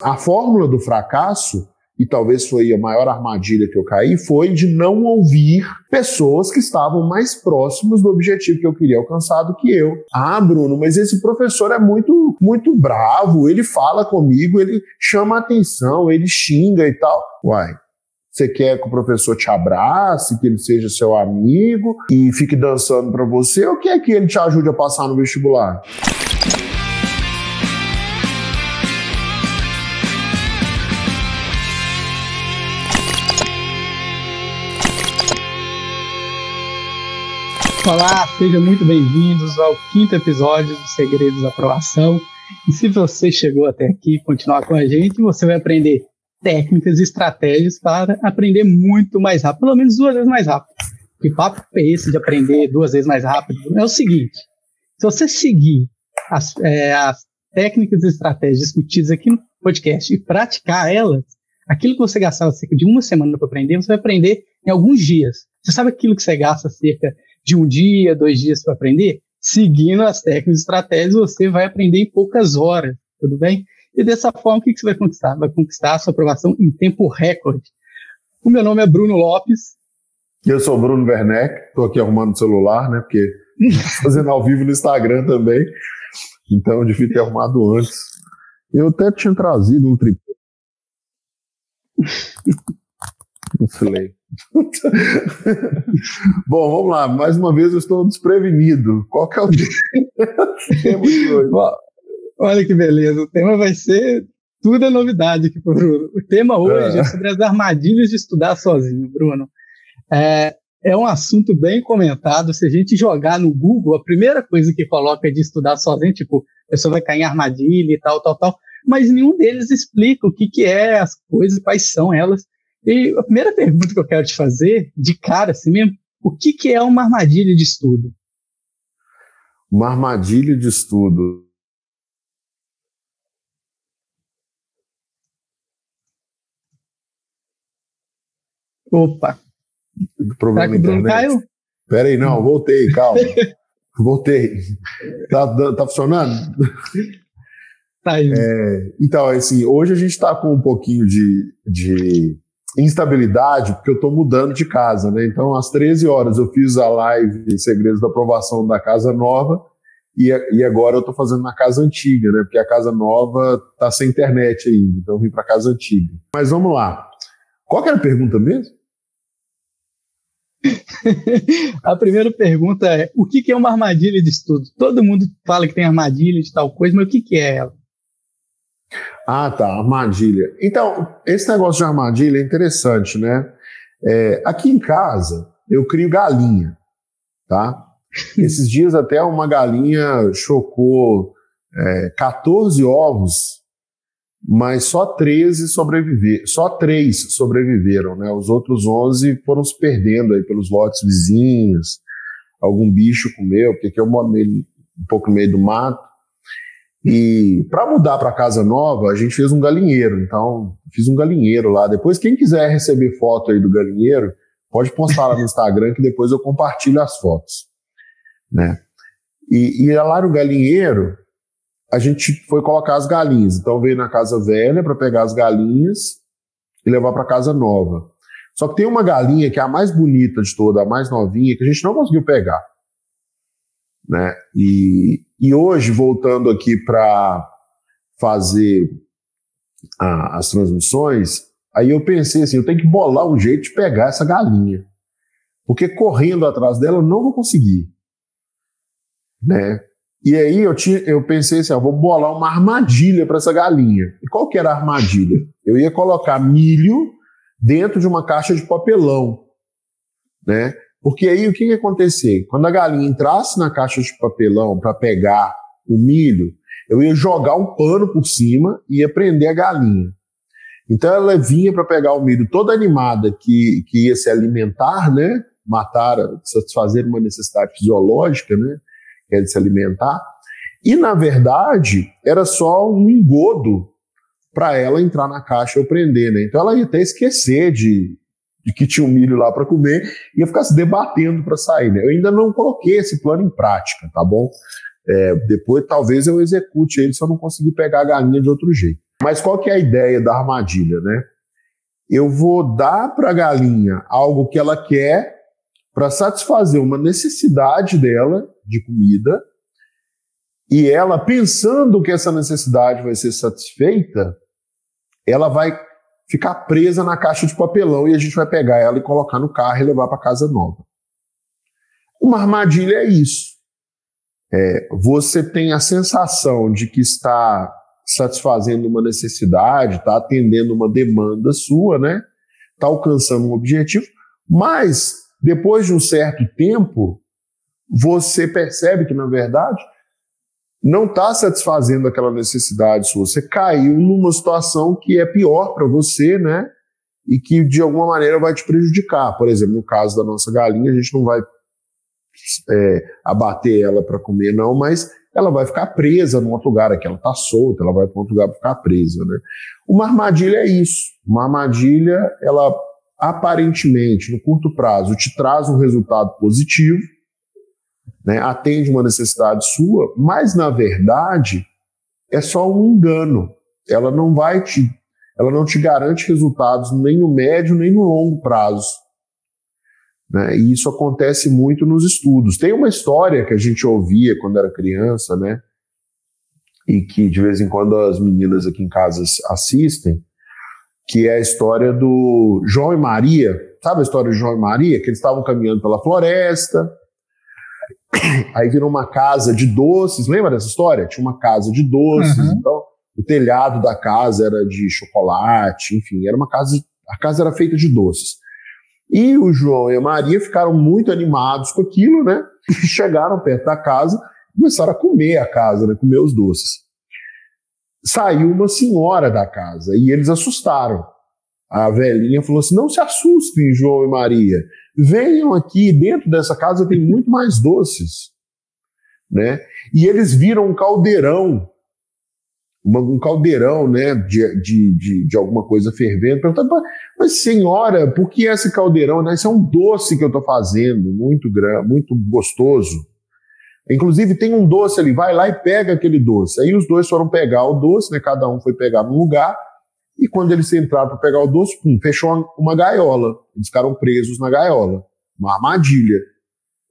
A fórmula do fracasso e talvez foi a maior armadilha que eu caí, foi de não ouvir pessoas que estavam mais próximos do objetivo que eu queria alcançar do que eu. Ah, Bruno, mas esse professor é muito, muito bravo, ele fala comigo, ele chama atenção, ele xinga e tal. Uai, você quer que o professor te abrace, que ele seja seu amigo e fique dançando para você, ou quer que ele te ajude a passar no vestibular? Olá, sejam muito bem-vindos ao quinto episódio dos Segredos da Aprovação. E se você chegou até aqui e continuar com a gente, você vai aprender técnicas e estratégias para aprender muito mais rápido, pelo menos duas vezes mais rápido. Que papo é esse de aprender duas vezes mais rápido? É o seguinte: se você seguir as, é, as técnicas e estratégias discutidas aqui no podcast e praticar elas, aquilo que você gastava cerca de uma semana para aprender, você vai aprender em alguns dias. Você sabe aquilo que você gasta cerca de um dia, dois dias para aprender, seguindo as técnicas e estratégias, você vai aprender em poucas horas, tudo bem? E dessa forma, o que, você vai conquistar? Vai conquistar a sua aprovação em tempo recorde. O meu nome é Bruno Lopes. Eu sou Bruno Werneck, estou aqui arrumando o celular, né? Porque fazendo ao vivo no Instagram também. Então eu devia ter arrumado antes. Eu até tinha trazido um tripé. Não Bom, vamos lá. Mais uma vez eu estou desprevenido. Qual que é o tema de hoje? Olha que beleza. O tema vai ser tudo é novidade aqui Bruno. O tema hoje é. é sobre as armadilhas de estudar sozinho, Bruno. É, é um assunto bem comentado. Se a gente jogar no Google, a primeira coisa que coloca é de estudar sozinho, tipo, a pessoa vai cair em armadilha e tal, tal, tal. Mas nenhum deles explica o que, que é as coisas, quais são elas. E a primeira pergunta que eu quero te fazer, de cara assim mesmo, o que, que é uma armadilha de estudo? Uma armadilha de estudo. Opa. Problema Será que o Bruno caiu? Pera aí, não, voltei, calma. voltei. Tá, tá funcionando? Tá indo. É, então, assim, hoje a gente está com um pouquinho de, de instabilidade, porque eu estou mudando de casa, né? Então, às 13 horas eu fiz a live Segredos da Aprovação da Casa Nova e, e agora eu estou fazendo na casa antiga, né? Porque a casa nova está sem internet ainda, então eu vim para a casa antiga. Mas vamos lá. Qual era a pergunta mesmo? a primeira pergunta é: o que é uma armadilha de estudo? Todo mundo fala que tem armadilha de tal coisa, mas o que é ela? Ah, tá, armadilha. Então, esse negócio de armadilha é interessante, né? É, aqui em casa, eu crio galinha, tá? Esses dias até uma galinha chocou é, 14 ovos, mas só 13 sobreviveram, só 3 sobreviveram, né? Os outros 11 foram se perdendo aí pelos lotes vizinhos, algum bicho comeu, porque aqui eu moro meio, um pouco no meio do mato, e para mudar para casa nova, a gente fez um galinheiro. Então, fiz um galinheiro lá. Depois, quem quiser receber foto aí do galinheiro, pode postar lá no Instagram que depois eu compartilho as fotos, né? E, e lá no galinheiro, a gente foi colocar as galinhas. Então, veio na casa velha para pegar as galinhas e levar para casa nova. Só que tem uma galinha que é a mais bonita de toda, a mais novinha, que a gente não conseguiu pegar. Né? E, e hoje, voltando aqui para fazer a, as transmissões, aí eu pensei assim: eu tenho que bolar um jeito de pegar essa galinha. Porque correndo atrás dela eu não vou conseguir. Né? E aí eu, tinha, eu pensei assim: eu vou bolar uma armadilha para essa galinha. E qual que era a armadilha? Eu ia colocar milho dentro de uma caixa de papelão. Né? Porque aí o que, que ia acontecer? Quando a galinha entrasse na caixa de papelão para pegar o milho, eu ia jogar um pano por cima e ia prender a galinha. Então ela vinha para pegar o milho toda animada que, que ia se alimentar, né? Matar, satisfazer uma necessidade fisiológica, né? Que é de se alimentar. E na verdade era só um engodo para ela entrar na caixa ou prender, né? Então ela ia até esquecer de, de que tinha um milho lá para comer, ia ficar se debatendo para sair. Né? Eu ainda não coloquei esse plano em prática, tá bom? É, depois talvez eu execute ele se eu não conseguir pegar a galinha de outro jeito. Mas qual que é a ideia da armadilha, né? Eu vou dar para a galinha algo que ela quer para satisfazer uma necessidade dela de comida, e ela pensando que essa necessidade vai ser satisfeita, ela vai ficar presa na caixa de papelão e a gente vai pegar ela e colocar no carro e levar para casa nova. Uma armadilha é isso. É, você tem a sensação de que está satisfazendo uma necessidade, está atendendo uma demanda sua, né? Está alcançando um objetivo, mas depois de um certo tempo, você percebe que, na verdade, não está satisfazendo aquela necessidade sua. Você caiu numa situação que é pior para você, né? E que de alguma maneira vai te prejudicar. Por exemplo, no caso da nossa galinha, a gente não vai é, abater ela para comer, não, mas ela vai ficar presa num outro lugar, aqui ela está solta, ela vai para outro lugar para ficar presa, né? Uma armadilha é isso. Uma armadilha, ela aparentemente, no curto prazo, te traz um resultado positivo, né, atende uma necessidade sua, mas na verdade é só um engano. Ela não vai te, ela não te garante resultados nem no médio nem no longo prazo. Né? E isso acontece muito nos estudos. Tem uma história que a gente ouvia quando era criança, né? E que de vez em quando as meninas aqui em casa assistem, que é a história do João e Maria. Sabe a história de João e Maria? Que eles estavam caminhando pela floresta, aí virou uma casa de doces. Lembra dessa história? Tinha uma casa de doces, uhum. então o telhado da casa era de chocolate, enfim, era uma casa. A casa era feita de doces. E o João e a Maria ficaram muito animados com aquilo, né? Chegaram perto da casa e começaram a comer a casa, né? Comer os doces. Saiu uma senhora da casa e eles assustaram. A velhinha falou assim: não se assustem, João e Maria. Venham aqui, dentro dessa casa tem muito mais doces. Né? E eles viram um caldeirão um caldeirão né, de, de, de, de, alguma coisa fervendo. Perguntando, mas senhora, por que esse caldeirão? Né? Isso é um doce que eu estou fazendo, muito, muito gostoso. Inclusive tem um doce ali, vai lá e pega aquele doce. Aí os dois foram pegar o doce, né, cada um foi pegar num lugar, e quando eles entraram para pegar o doce, pum, fechou uma, uma gaiola. Eles ficaram presos na gaiola, uma armadilha.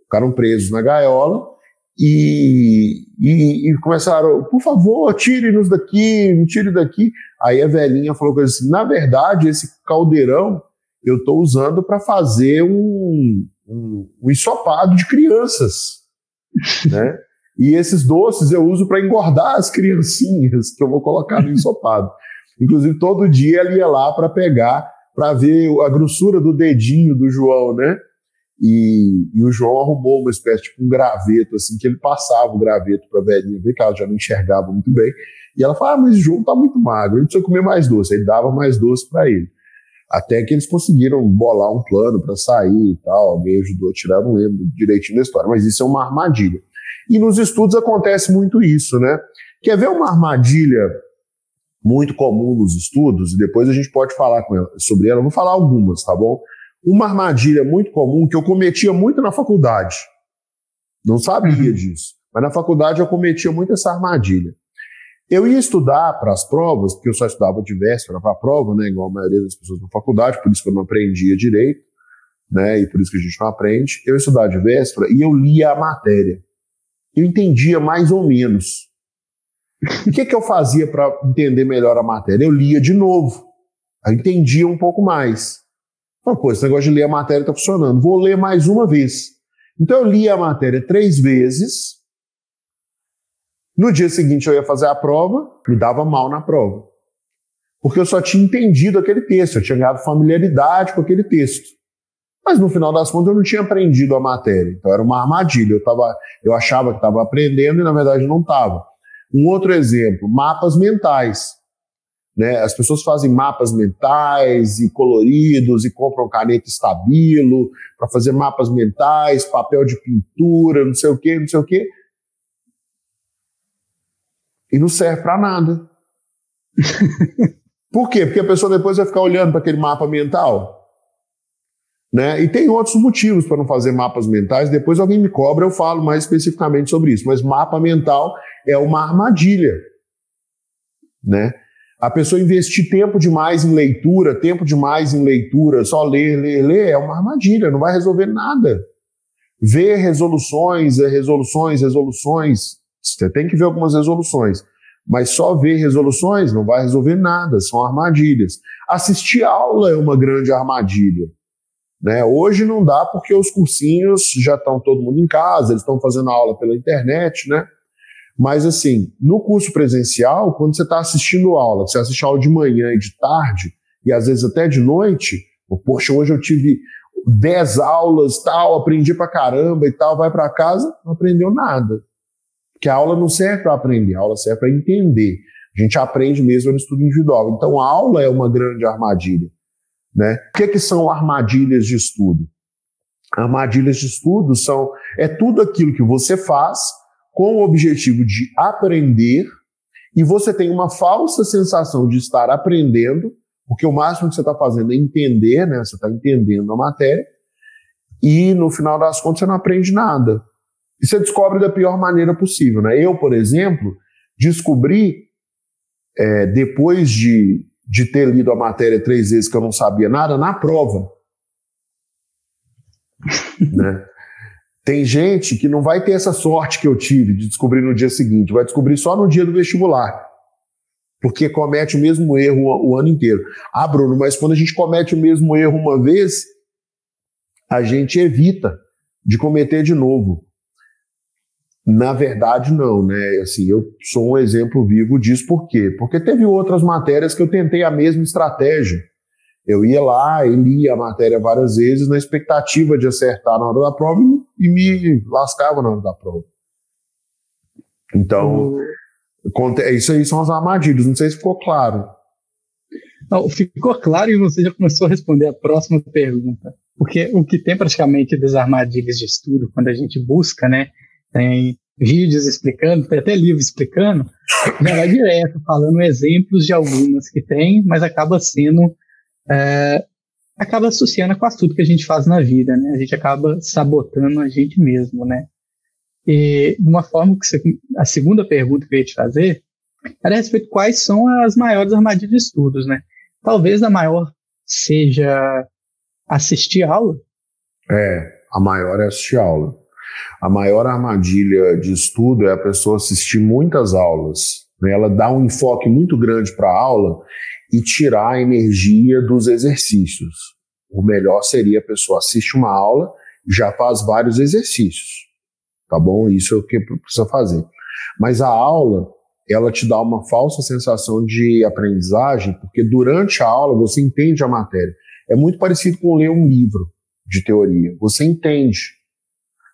Ficaram presos na gaiola, e, e, e, começaram, por favor, tire-nos daqui, me tire daqui. Aí a velhinha falou coisa assim: na verdade, esse caldeirão eu estou usando para fazer um, um, um, ensopado de crianças. né? E esses doces eu uso para engordar as criancinhas que eu vou colocar no ensopado. Inclusive, todo dia ela ia lá para pegar, para ver a grossura do dedinho do João, né? E, e, o João arrumou uma espécie de tipo, um graveto, assim, que ele passava o graveto para a velhinha ver que ela já não enxergava muito bem. E ela falava, ah, mas o João tá muito magro, ele precisa comer mais doce. Aí dava mais doce para ele. Até que eles conseguiram bolar um plano para sair e tal. Alguém ajudou a tirar, não lembro direitinho da história, mas isso é uma armadilha. E nos estudos acontece muito isso, né? Quer ver uma armadilha muito comum nos estudos? E depois a gente pode falar ela, sobre ela. Eu vou falar algumas, tá bom? uma armadilha muito comum que eu cometia muito na faculdade. Não sabia uhum. disso, mas na faculdade eu cometia muito essa armadilha. Eu ia estudar para as provas, porque eu só estudava de véspera para a prova, né, igual a maioria das pessoas na faculdade, por isso que eu não aprendia direito, né, e por isso que a gente não aprende. Eu ia estudar de véspera e eu lia a matéria. Eu entendia mais ou menos. O que, que eu fazia para entender melhor a matéria? Eu lia de novo. Eu entendia um pouco mais. Falei, pô, esse negócio de ler a matéria está funcionando. Vou ler mais uma vez. Então eu li a matéria três vezes. No dia seguinte eu ia fazer a prova, me dava mal na prova. Porque eu só tinha entendido aquele texto, eu tinha ganhado familiaridade com aquele texto. Mas no final das contas eu não tinha aprendido a matéria. Então era uma armadilha. Eu, tava, eu achava que estava aprendendo e na verdade não estava. Um outro exemplo, mapas mentais. Né? As pessoas fazem mapas mentais e coloridos e compram caneta estabilo para fazer mapas mentais, papel de pintura, não sei o quê, não sei o quê. E não serve para nada. Por quê? Porque a pessoa depois vai ficar olhando para aquele mapa mental. Né? E tem outros motivos para não fazer mapas mentais. Depois alguém me cobra, eu falo mais especificamente sobre isso. Mas mapa mental é uma armadilha. Né? A pessoa investir tempo demais em leitura, tempo demais em leitura, só ler, ler, ler, é uma armadilha, não vai resolver nada. Ver resoluções, é resoluções, resoluções. Você tem que ver algumas resoluções. Mas só ver resoluções não vai resolver nada, são armadilhas. Assistir aula é uma grande armadilha. Né? Hoje não dá porque os cursinhos já estão todo mundo em casa, eles estão fazendo aula pela internet, né? Mas assim, no curso presencial, quando você está assistindo aula, você assiste aula de manhã e de tarde, e às vezes até de noite, poxa, hoje eu tive 10 aulas, tal, aprendi pra caramba e tal, vai para casa, não aprendeu nada. Porque a aula não serve para aprender, a aula serve para entender. A gente aprende mesmo no estudo individual. Então a aula é uma grande armadilha. Né? O que, que são armadilhas de estudo? Armadilhas de estudo são é tudo aquilo que você faz com o objetivo de aprender e você tem uma falsa sensação de estar aprendendo, porque o máximo que você está fazendo é entender, né? Você está entendendo a matéria e no final das contas você não aprende nada. E você descobre da pior maneira possível, né? Eu, por exemplo, descobri é, depois de de ter lido a matéria três vezes que eu não sabia nada na prova. né? Tem gente que não vai ter essa sorte que eu tive de descobrir no dia seguinte, vai descobrir só no dia do vestibular. Porque comete o mesmo erro o, ano inteiro. Ah, Bruno, mas quando a gente comete o mesmo erro uma vez, a gente evita de cometer de novo. Na verdade, não, né? Assim, eu sou um exemplo vivo disso, por quê? Porque teve outras matérias que eu tentei a mesma estratégia. Eu ia lá e lia a matéria várias vezes na expectativa de acertar na hora da prova e me lascava na hora da prova. Então, isso aí são as armadilhas. Não sei se ficou claro. Não, ficou claro e você já começou a responder a próxima pergunta. Porque o que tem praticamente das armadilhas de estudo, quando a gente busca, né, tem vídeos explicando, tem até livro explicando, já vai direto falando exemplos de algumas que tem, mas acaba sendo é, acaba associando com tudo que a gente faz na vida, né? A gente acaba sabotando a gente mesmo, né? E de uma forma que você, a segunda pergunta que eu ia te fazer era a respeito de quais são as maiores armadilhas de estudos, né? Talvez a maior seja assistir aula. É, a maior é assistir aula. A maior armadilha de estudo é a pessoa assistir muitas aulas. Né? Ela dá um enfoque muito grande para a aula e tirar a energia dos exercícios. O melhor seria a pessoa assiste uma aula e já faz vários exercícios. Tá bom? Isso é o que precisa fazer. Mas a aula, ela te dá uma falsa sensação de aprendizagem, porque durante a aula você entende a matéria. É muito parecido com ler um livro de teoria. Você entende.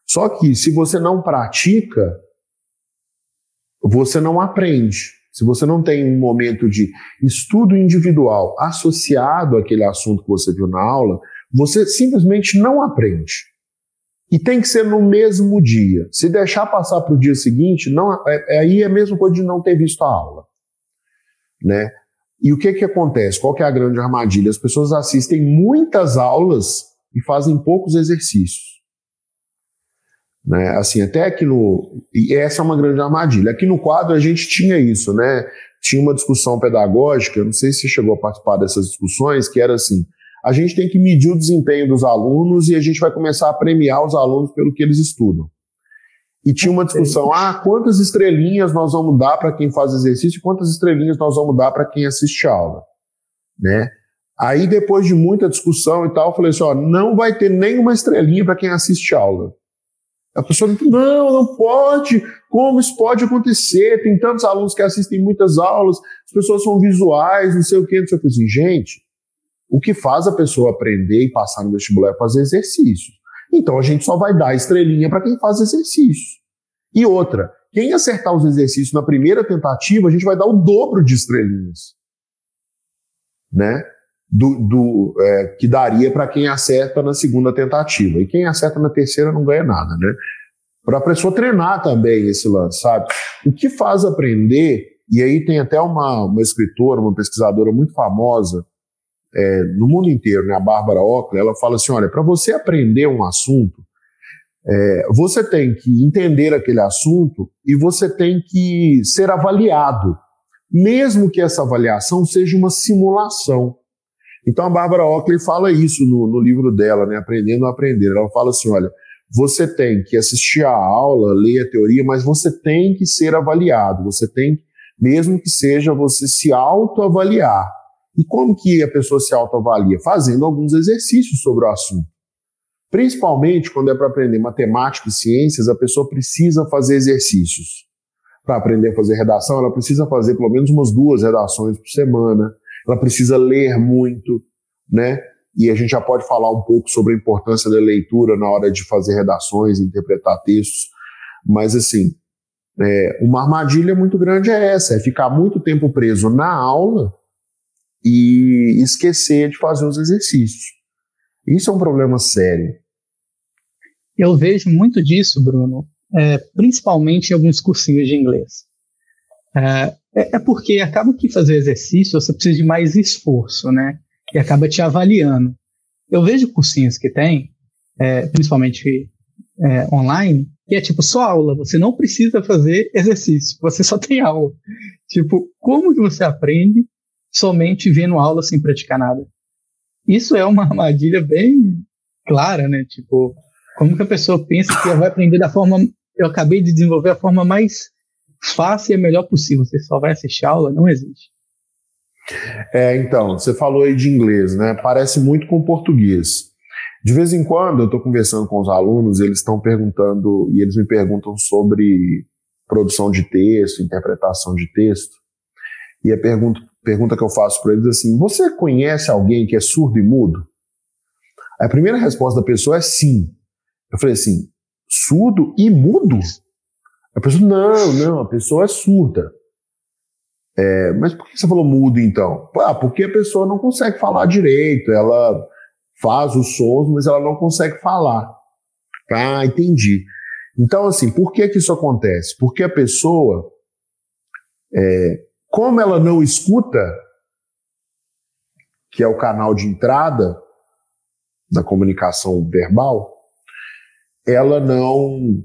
Só que se você não pratica, você não aprende. Se você não tem um momento de estudo individual associado àquele assunto que você viu na aula, você simplesmente não aprende. E tem que ser no mesmo dia. Se deixar passar para o dia seguinte, não, é, é, aí é a mesma coisa de não ter visto a aula. Né? E o que, que acontece? Qual que é a grande armadilha? As pessoas assistem muitas aulas e fazem poucos exercícios. Né? Assim, até aqui no. E essa é uma grande armadilha. Aqui no quadro a gente tinha isso, né? Tinha uma discussão pedagógica, eu não sei se você chegou a participar dessas discussões, que era assim: a gente tem que medir o desempenho dos alunos e a gente vai começar a premiar os alunos pelo que eles estudam. E tinha uma discussão: ah, quantas estrelinhas nós vamos dar para quem faz exercício e quantas estrelinhas nós vamos dar para quem assiste aula, né? Aí, depois de muita discussão e tal, eu falei assim: ó, não vai ter nenhuma estrelinha para quem assiste aula. A pessoa diz, não, não pode, como isso pode acontecer? Tem tantos alunos que assistem muitas aulas, as pessoas são visuais, não sei o quê, não sei o que. Assim, gente, o que faz a pessoa aprender e passar no vestibular é fazer exercícios. Então a gente só vai dar estrelinha para quem faz exercícios. E outra, quem acertar os exercícios na primeira tentativa, a gente vai dar o dobro de estrelinhas. Né? Do, do é, que daria para quem acerta na segunda tentativa. E quem acerta na terceira não ganha nada, né? Para a pessoa treinar também esse lance, sabe? O que faz aprender, e aí tem até uma, uma escritora, uma pesquisadora muito famosa é, no mundo inteiro, né, a Bárbara Ockler, ela fala assim: olha, para você aprender um assunto, é, você tem que entender aquele assunto e você tem que ser avaliado mesmo que essa avaliação seja uma simulação. Então a Bárbara Oakley fala isso no, no livro dela, né, Aprendendo a Aprender. Ela fala assim: olha, você tem que assistir a aula, ler a teoria, mas você tem que ser avaliado, você tem, mesmo que seja você se autoavaliar. E como que a pessoa se autoavalia? Fazendo alguns exercícios sobre o assunto. Principalmente quando é para aprender matemática e ciências, a pessoa precisa fazer exercícios. Para aprender a fazer redação, ela precisa fazer pelo menos umas duas redações por semana, ela precisa ler muito, né? E a gente já pode falar um pouco sobre a importância da leitura na hora de fazer redações, interpretar textos. Mas, assim, é, uma armadilha muito grande é essa: é ficar muito tempo preso na aula e esquecer de fazer os exercícios. Isso é um problema sério. Eu vejo muito disso, Bruno, é, principalmente em alguns cursinhos de inglês. É, é, é porque acaba que fazer exercício você precisa de mais esforço, né? E acaba te avaliando. Eu vejo cursinhos que tem, é, principalmente é, online, que é tipo só aula, você não precisa fazer exercício, você só tem aula. Tipo, como que você aprende somente vendo aula sem praticar nada? Isso é uma armadilha bem clara, né? Tipo, como que a pessoa pensa que vai aprender da forma. Eu acabei de desenvolver a forma mais fácil e a melhor possível. Você só vai assistir aula? Não existe. É, então, você falou aí de inglês, né? Parece muito com português. De vez em quando eu estou conversando com os alunos, eles estão perguntando, e eles me perguntam sobre produção de texto, interpretação de texto. E a pergunta, pergunta que eu faço para eles é assim: você conhece alguém que é surdo e mudo? A primeira resposta da pessoa é sim. Eu falei assim: surdo e mudo? A pessoa, não, não, a pessoa é surda. É, mas por que você falou mudo então? Ah, porque a pessoa não consegue falar direito, ela faz os sons, mas ela não consegue falar. Ah, entendi. Então, assim, por que, que isso acontece? Porque a pessoa, é, como ela não escuta, que é o canal de entrada da comunicação verbal, ela não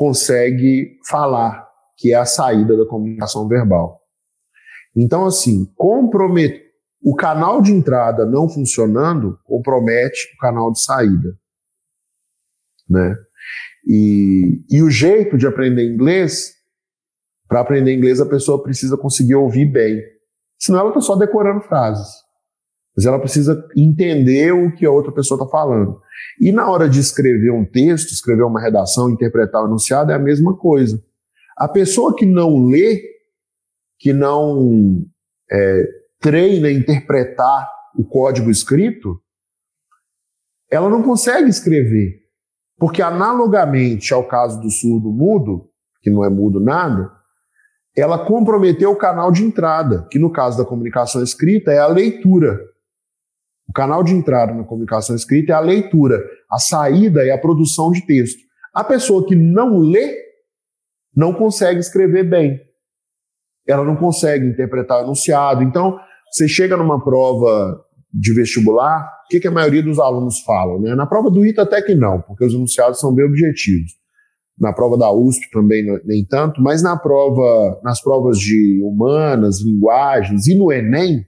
consegue falar, que é a saída da comunicação verbal. Então, assim, comprometer o canal de entrada não funcionando compromete o canal de saída, né? E, e o jeito de aprender inglês, para aprender inglês a pessoa precisa conseguir ouvir bem, senão ela está só decorando frases. Mas ela precisa entender o que a outra pessoa está falando. E na hora de escrever um texto, escrever uma redação, interpretar o enunciado, é a mesma coisa. A pessoa que não lê, que não é, treina interpretar o código escrito, ela não consegue escrever. Porque, analogamente ao caso do surdo mudo, que não é mudo nada, ela comprometeu o canal de entrada, que no caso da comunicação escrita é a leitura. O canal de entrada na comunicação escrita é a leitura, a saída é a produção de texto. A pessoa que não lê não consegue escrever bem. Ela não consegue interpretar o enunciado. Então, você chega numa prova de vestibular, o que, que a maioria dos alunos falam? Né? Na prova do ITA até que não, porque os enunciados são bem objetivos. Na prova da USP também nem tanto, mas na prova, nas provas de humanas, linguagens e no Enem,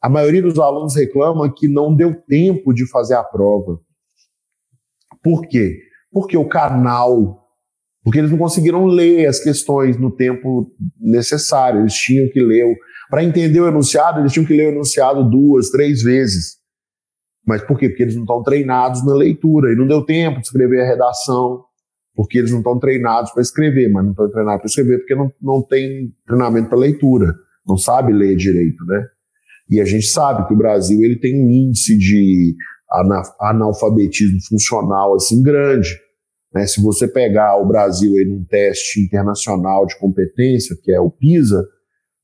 a maioria dos alunos reclama que não deu tempo de fazer a prova. Por quê? Porque o canal, porque eles não conseguiram ler as questões no tempo necessário, eles tinham que ler. Para entender o enunciado, eles tinham que ler o enunciado duas, três vezes. Mas por quê? Porque eles não estão treinados na leitura e não deu tempo de escrever a redação, porque eles não estão treinados para escrever, mas não estão treinados para escrever porque não, não tem treinamento para leitura, não sabe ler direito, né? E a gente sabe que o Brasil ele tem um índice de analfabetismo funcional assim grande. Né? Se você pegar o Brasil aí num teste internacional de competência, que é o PISA,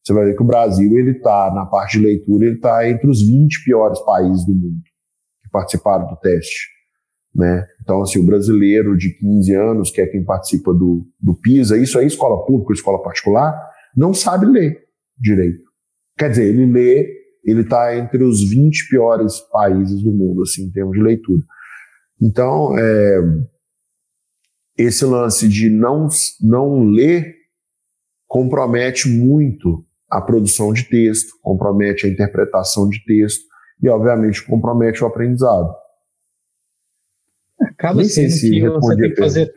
você vai ver que o Brasil ele está na parte de leitura ele está entre os 20 piores países do mundo que participaram do teste. Né? Então, assim, o brasileiro de 15 anos, que é quem participa do, do PISA, isso aí, escola pública, escola particular, não sabe ler direito. Quer dizer, ele lê ele está entre os 20 piores países do mundo, assim, em termos de leitura. Então, é, esse lance de não, não ler compromete muito a produção de texto, compromete a interpretação de texto e, obviamente, compromete o aprendizado. Acaba Nem sendo se que você tem que fazer.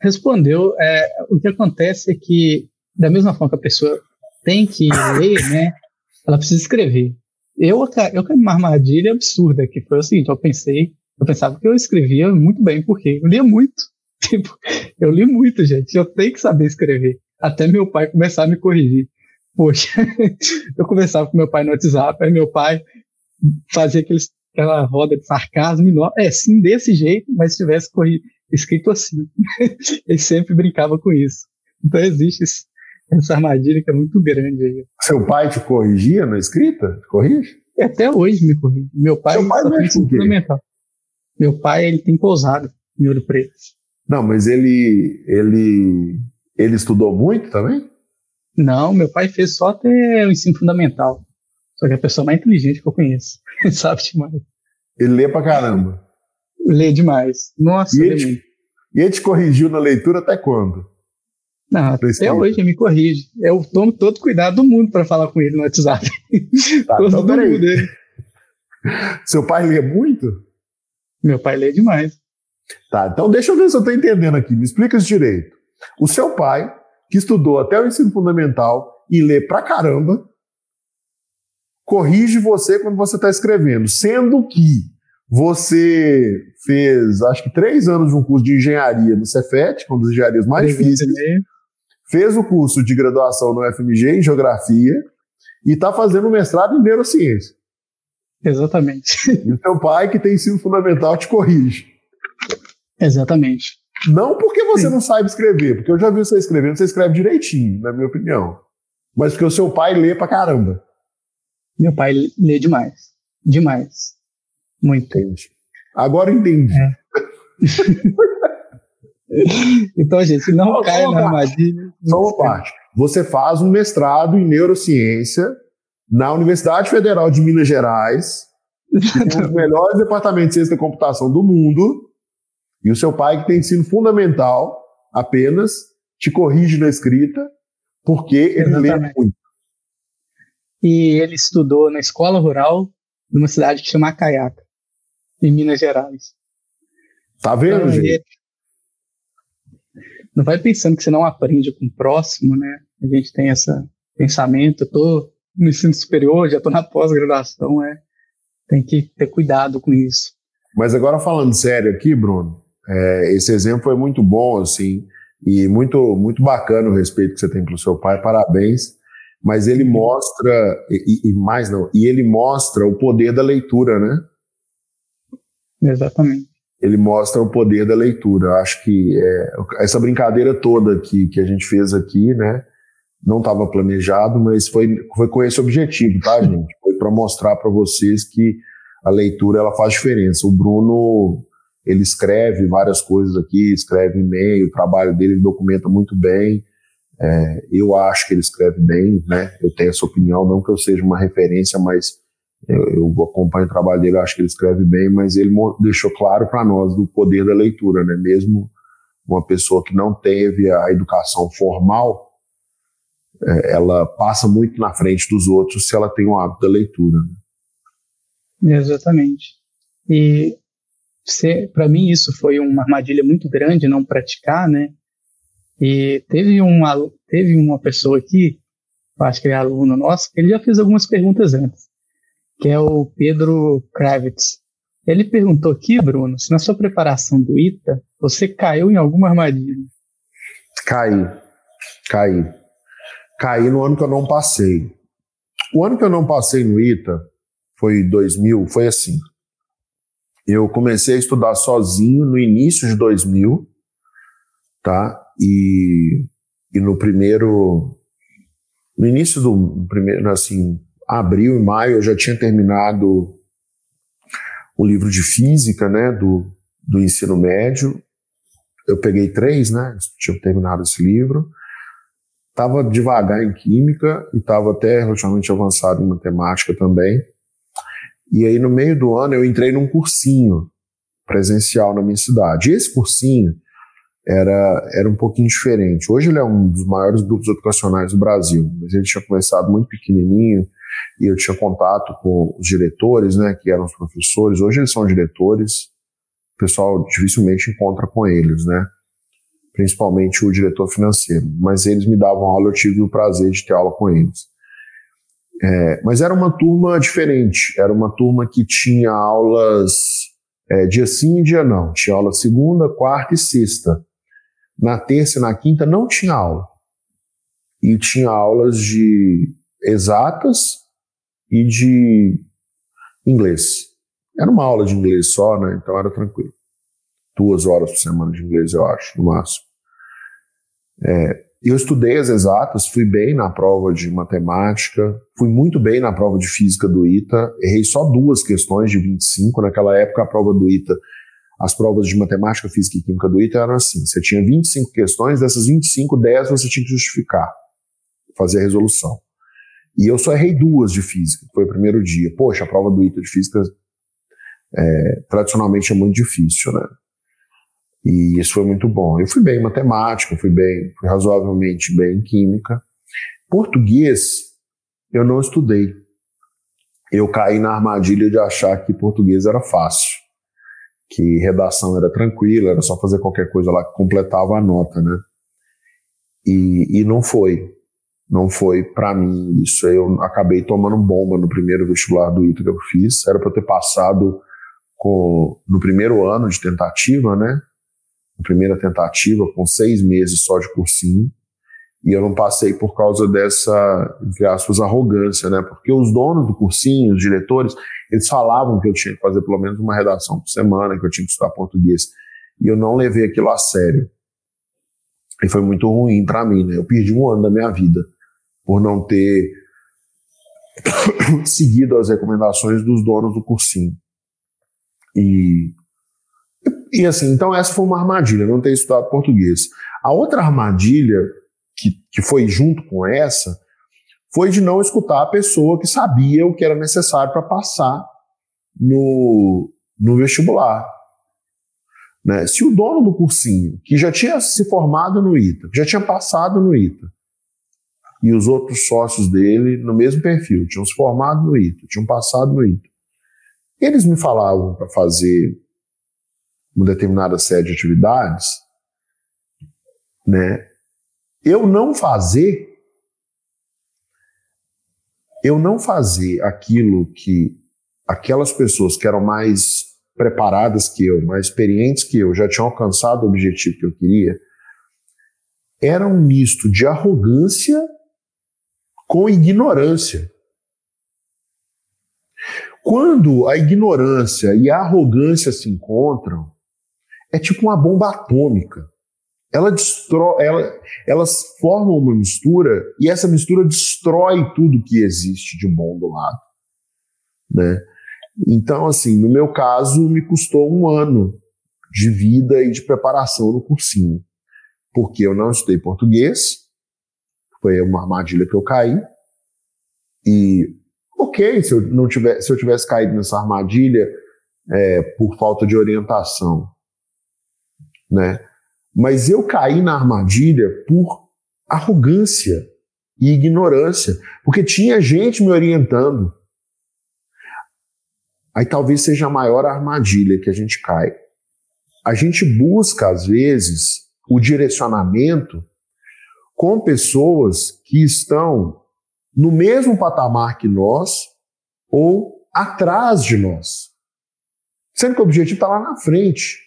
Respondeu. É, o que acontece é que, da mesma forma que a pessoa tem que ler, né, ela precisa escrever. Eu, eu caí numa armadilha absurda, que foi o seguinte: eu pensei, eu pensava que eu escrevia muito bem, porque eu lia muito. Tipo, eu li muito, gente. Eu tenho que saber escrever. Até meu pai começar a me corrigir. Poxa, eu conversava com meu pai no WhatsApp, aí meu pai fazia aqueles, aquela roda de sarcasmo. É, sim, desse jeito, mas se tivesse corrido, escrito assim. Ele sempre brincava com isso. Então existe essa armadilha que é muito grande aí. Seu pai te corrigia na escrita? Te corrige? Até hoje me corrige. Meu pai, Seu pai só tem fundamental. Meu pai, ele tem pousado em Ouro Preto. Não, mas ele, ele, ele estudou muito também? Não, meu pai fez só até o ensino fundamental. Só que é a pessoa mais inteligente que eu conheço. Ele sabe demais. Ele lê pra caramba. Lê demais. Nossa, e ele, te, e ele te corrigiu na leitura até quando? Não, até hoje me corrige. Eu tomo todo cuidado do mundo para falar com ele no WhatsApp. Tá, todo então, mundo dele. Seu pai lê muito? Meu pai lê demais. Tá, então deixa eu ver se eu estou entendendo aqui. Me explica isso direito. O seu pai, que estudou até o ensino fundamental e lê pra caramba, corrige você quando você está escrevendo, sendo que você fez, acho que três anos de um curso de engenharia no Cefet, uma das engenharias mais difíceis, fez o curso de graduação no FMG em geografia e está fazendo mestrado em neurociência. Exatamente. E o seu pai, que tem ensino fundamental, te corrige. Exatamente. Não porque você Sim. não sabe escrever, porque eu já vi você escrevendo, você escreve direitinho, na minha opinião. Mas porque o seu pai lê pra caramba. Meu pai lê demais. Demais. Muito. Entendi. Agora entendi. É. então, gente, não só cai na armadilha. Só uma parte. Você faz um mestrado em neurociência na Universidade Federal de Minas Gerais, que tem um dos melhores departamentos de ciência da computação do mundo, e o seu pai, que tem ensino fundamental apenas, te corrige na escrita, porque ele Exatamente. lê muito. E ele estudou na escola rural de uma cidade que chama Caiaca, em Minas Gerais. Tá vendo, então, gente? Não vai pensando que você não aprende com o próximo, né? A gente tem esse pensamento, eu tô no ensino superior, já tô na pós-graduação, é. Tem que ter cuidado com isso. Mas agora falando sério aqui, Bruno, é, esse exemplo foi muito bom, assim, e muito, muito bacana o respeito que você tem pelo seu pai, parabéns. Mas ele uhum. mostra, e, e mais não, e ele mostra o poder da leitura, né? Exatamente. Ele mostra o poder da leitura. Acho que é, essa brincadeira toda que, que a gente fez aqui, né? Não estava planejado, mas foi, foi com esse objetivo, tá, gente? Foi para mostrar para vocês que a leitura ela faz diferença. O Bruno ele escreve várias coisas aqui, escreve e-mail, o trabalho dele ele documenta muito bem. É, eu acho que ele escreve bem, né? Eu tenho essa opinião, não que eu seja uma referência, mas eu, eu acompanho o trabalho dele, acho que ele escreve bem, mas ele deixou claro para nós do poder da leitura, né? Mesmo uma pessoa que não teve a educação formal, é, ela passa muito na frente dos outros se ela tem o hábito da leitura. Né? Exatamente. E para mim isso foi uma armadilha muito grande não praticar, né? E teve uma teve uma pessoa aqui, acho que é aluno nosso, ele já fez algumas perguntas antes, que é o Pedro Kravitz. Ele perguntou aqui, Bruno, se na sua preparação do ITA você caiu em alguma armadilha. Caí, caí, caí no ano que eu não passei. O ano que eu não passei no ITA foi 2000, foi assim. Eu comecei a estudar sozinho no início de 2000, tá? E, e no primeiro, no início do primeiro, assim, abril e maio, eu já tinha terminado o livro de física, né, do, do ensino médio. Eu peguei três, né, tinha terminado esse livro. Estava devagar em química e estava até relativamente avançado em matemática também. E aí, no meio do ano, eu entrei num cursinho presencial na minha cidade. E esse cursinho era, era um pouquinho diferente. Hoje ele é um dos maiores grupos educacionais do Brasil, mas ele tinha começado muito pequenininho e eu tinha contato com os diretores, né, que eram os professores. Hoje eles são diretores, o pessoal dificilmente encontra com eles, né, principalmente o diretor financeiro. Mas eles me davam aula, eu tive o prazer de ter aula com eles. É, mas era uma turma diferente, era uma turma que tinha aulas é, dia sim e dia não. Tinha aula segunda, quarta e sexta. Na terça e na quinta não tinha aula. E tinha aulas de exatas e de inglês. Era uma aula de inglês só, né? Então era tranquilo. Duas horas por semana de inglês, eu acho, no máximo. É, eu estudei as exatas, fui bem na prova de matemática, fui muito bem na prova de física do ITA, errei só duas questões de 25. Naquela época, a prova do ITA, as provas de matemática, física e química do ITA eram assim: você tinha 25 questões, dessas 25, 10 você tinha que justificar, fazer a resolução. E eu só errei duas de física, foi o primeiro dia. Poxa, a prova do ITA de física é, tradicionalmente é muito difícil, né? E isso foi muito bom. Eu fui bem em matemática, fui bem, fui razoavelmente bem em química. Português, eu não estudei. Eu caí na armadilha de achar que português era fácil, que redação era tranquila, era só fazer qualquer coisa lá que completava a nota, né? E, e não foi. Não foi para mim isso. Eu acabei tomando bomba no primeiro vestibular do ITA que eu fiz. Era para eu ter passado com, no primeiro ano de tentativa, né? a primeira tentativa, com seis meses só de cursinho, e eu não passei por causa dessa, entre aspas, arrogância, né? Porque os donos do cursinho, os diretores, eles falavam que eu tinha que fazer pelo menos uma redação por semana, que eu tinha que estudar português. E eu não levei aquilo a sério. E foi muito ruim para mim, né? Eu perdi um ano da minha vida por não ter seguido as recomendações dos donos do cursinho. E e assim, então essa foi uma armadilha, não ter estudado português. A outra armadilha que, que foi junto com essa foi de não escutar a pessoa que sabia o que era necessário para passar no, no vestibular. Né? Se o dono do cursinho, que já tinha se formado no ITA, já tinha passado no ITA, e os outros sócios dele no mesmo perfil, tinham se formado no ITA, tinham passado no ITA, eles me falavam para fazer uma determinada série de atividades, né? Eu não fazer, eu não fazer aquilo que aquelas pessoas que eram mais preparadas que eu, mais experientes que eu, já tinham alcançado o objetivo que eu queria, era um misto de arrogância com ignorância. Quando a ignorância e a arrogância se encontram, é tipo uma bomba atômica. Ela destrói, ela, elas formam uma mistura e essa mistura destrói tudo que existe de bom do lado, né? Então, assim, no meu caso, me custou um ano de vida e de preparação no cursinho, porque eu não estudei português, foi uma armadilha que eu caí, e ok, se eu não tivesse, se eu tivesse caído nessa armadilha é, por falta de orientação, né? Mas eu caí na armadilha por arrogância e ignorância, porque tinha gente me orientando. Aí talvez seja a maior armadilha que a gente cai. A gente busca, às vezes, o direcionamento com pessoas que estão no mesmo patamar que nós ou atrás de nós. Sendo que o objetivo está lá na frente.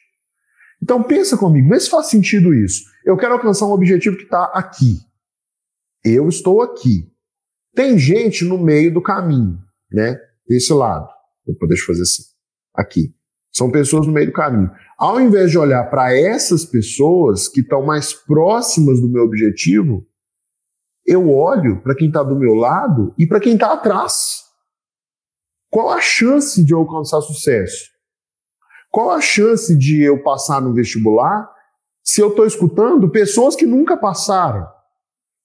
Então pensa comigo, vê se faz sentido isso. Eu quero alcançar um objetivo que está aqui. Eu estou aqui. Tem gente no meio do caminho, né? Desse lado. Opa, deixa eu fazer assim. Aqui. São pessoas no meio do caminho. Ao invés de olhar para essas pessoas que estão mais próximas do meu objetivo, eu olho para quem está do meu lado e para quem está atrás. Qual a chance de eu alcançar sucesso? Qual a chance de eu passar no vestibular se eu estou escutando pessoas que nunca passaram?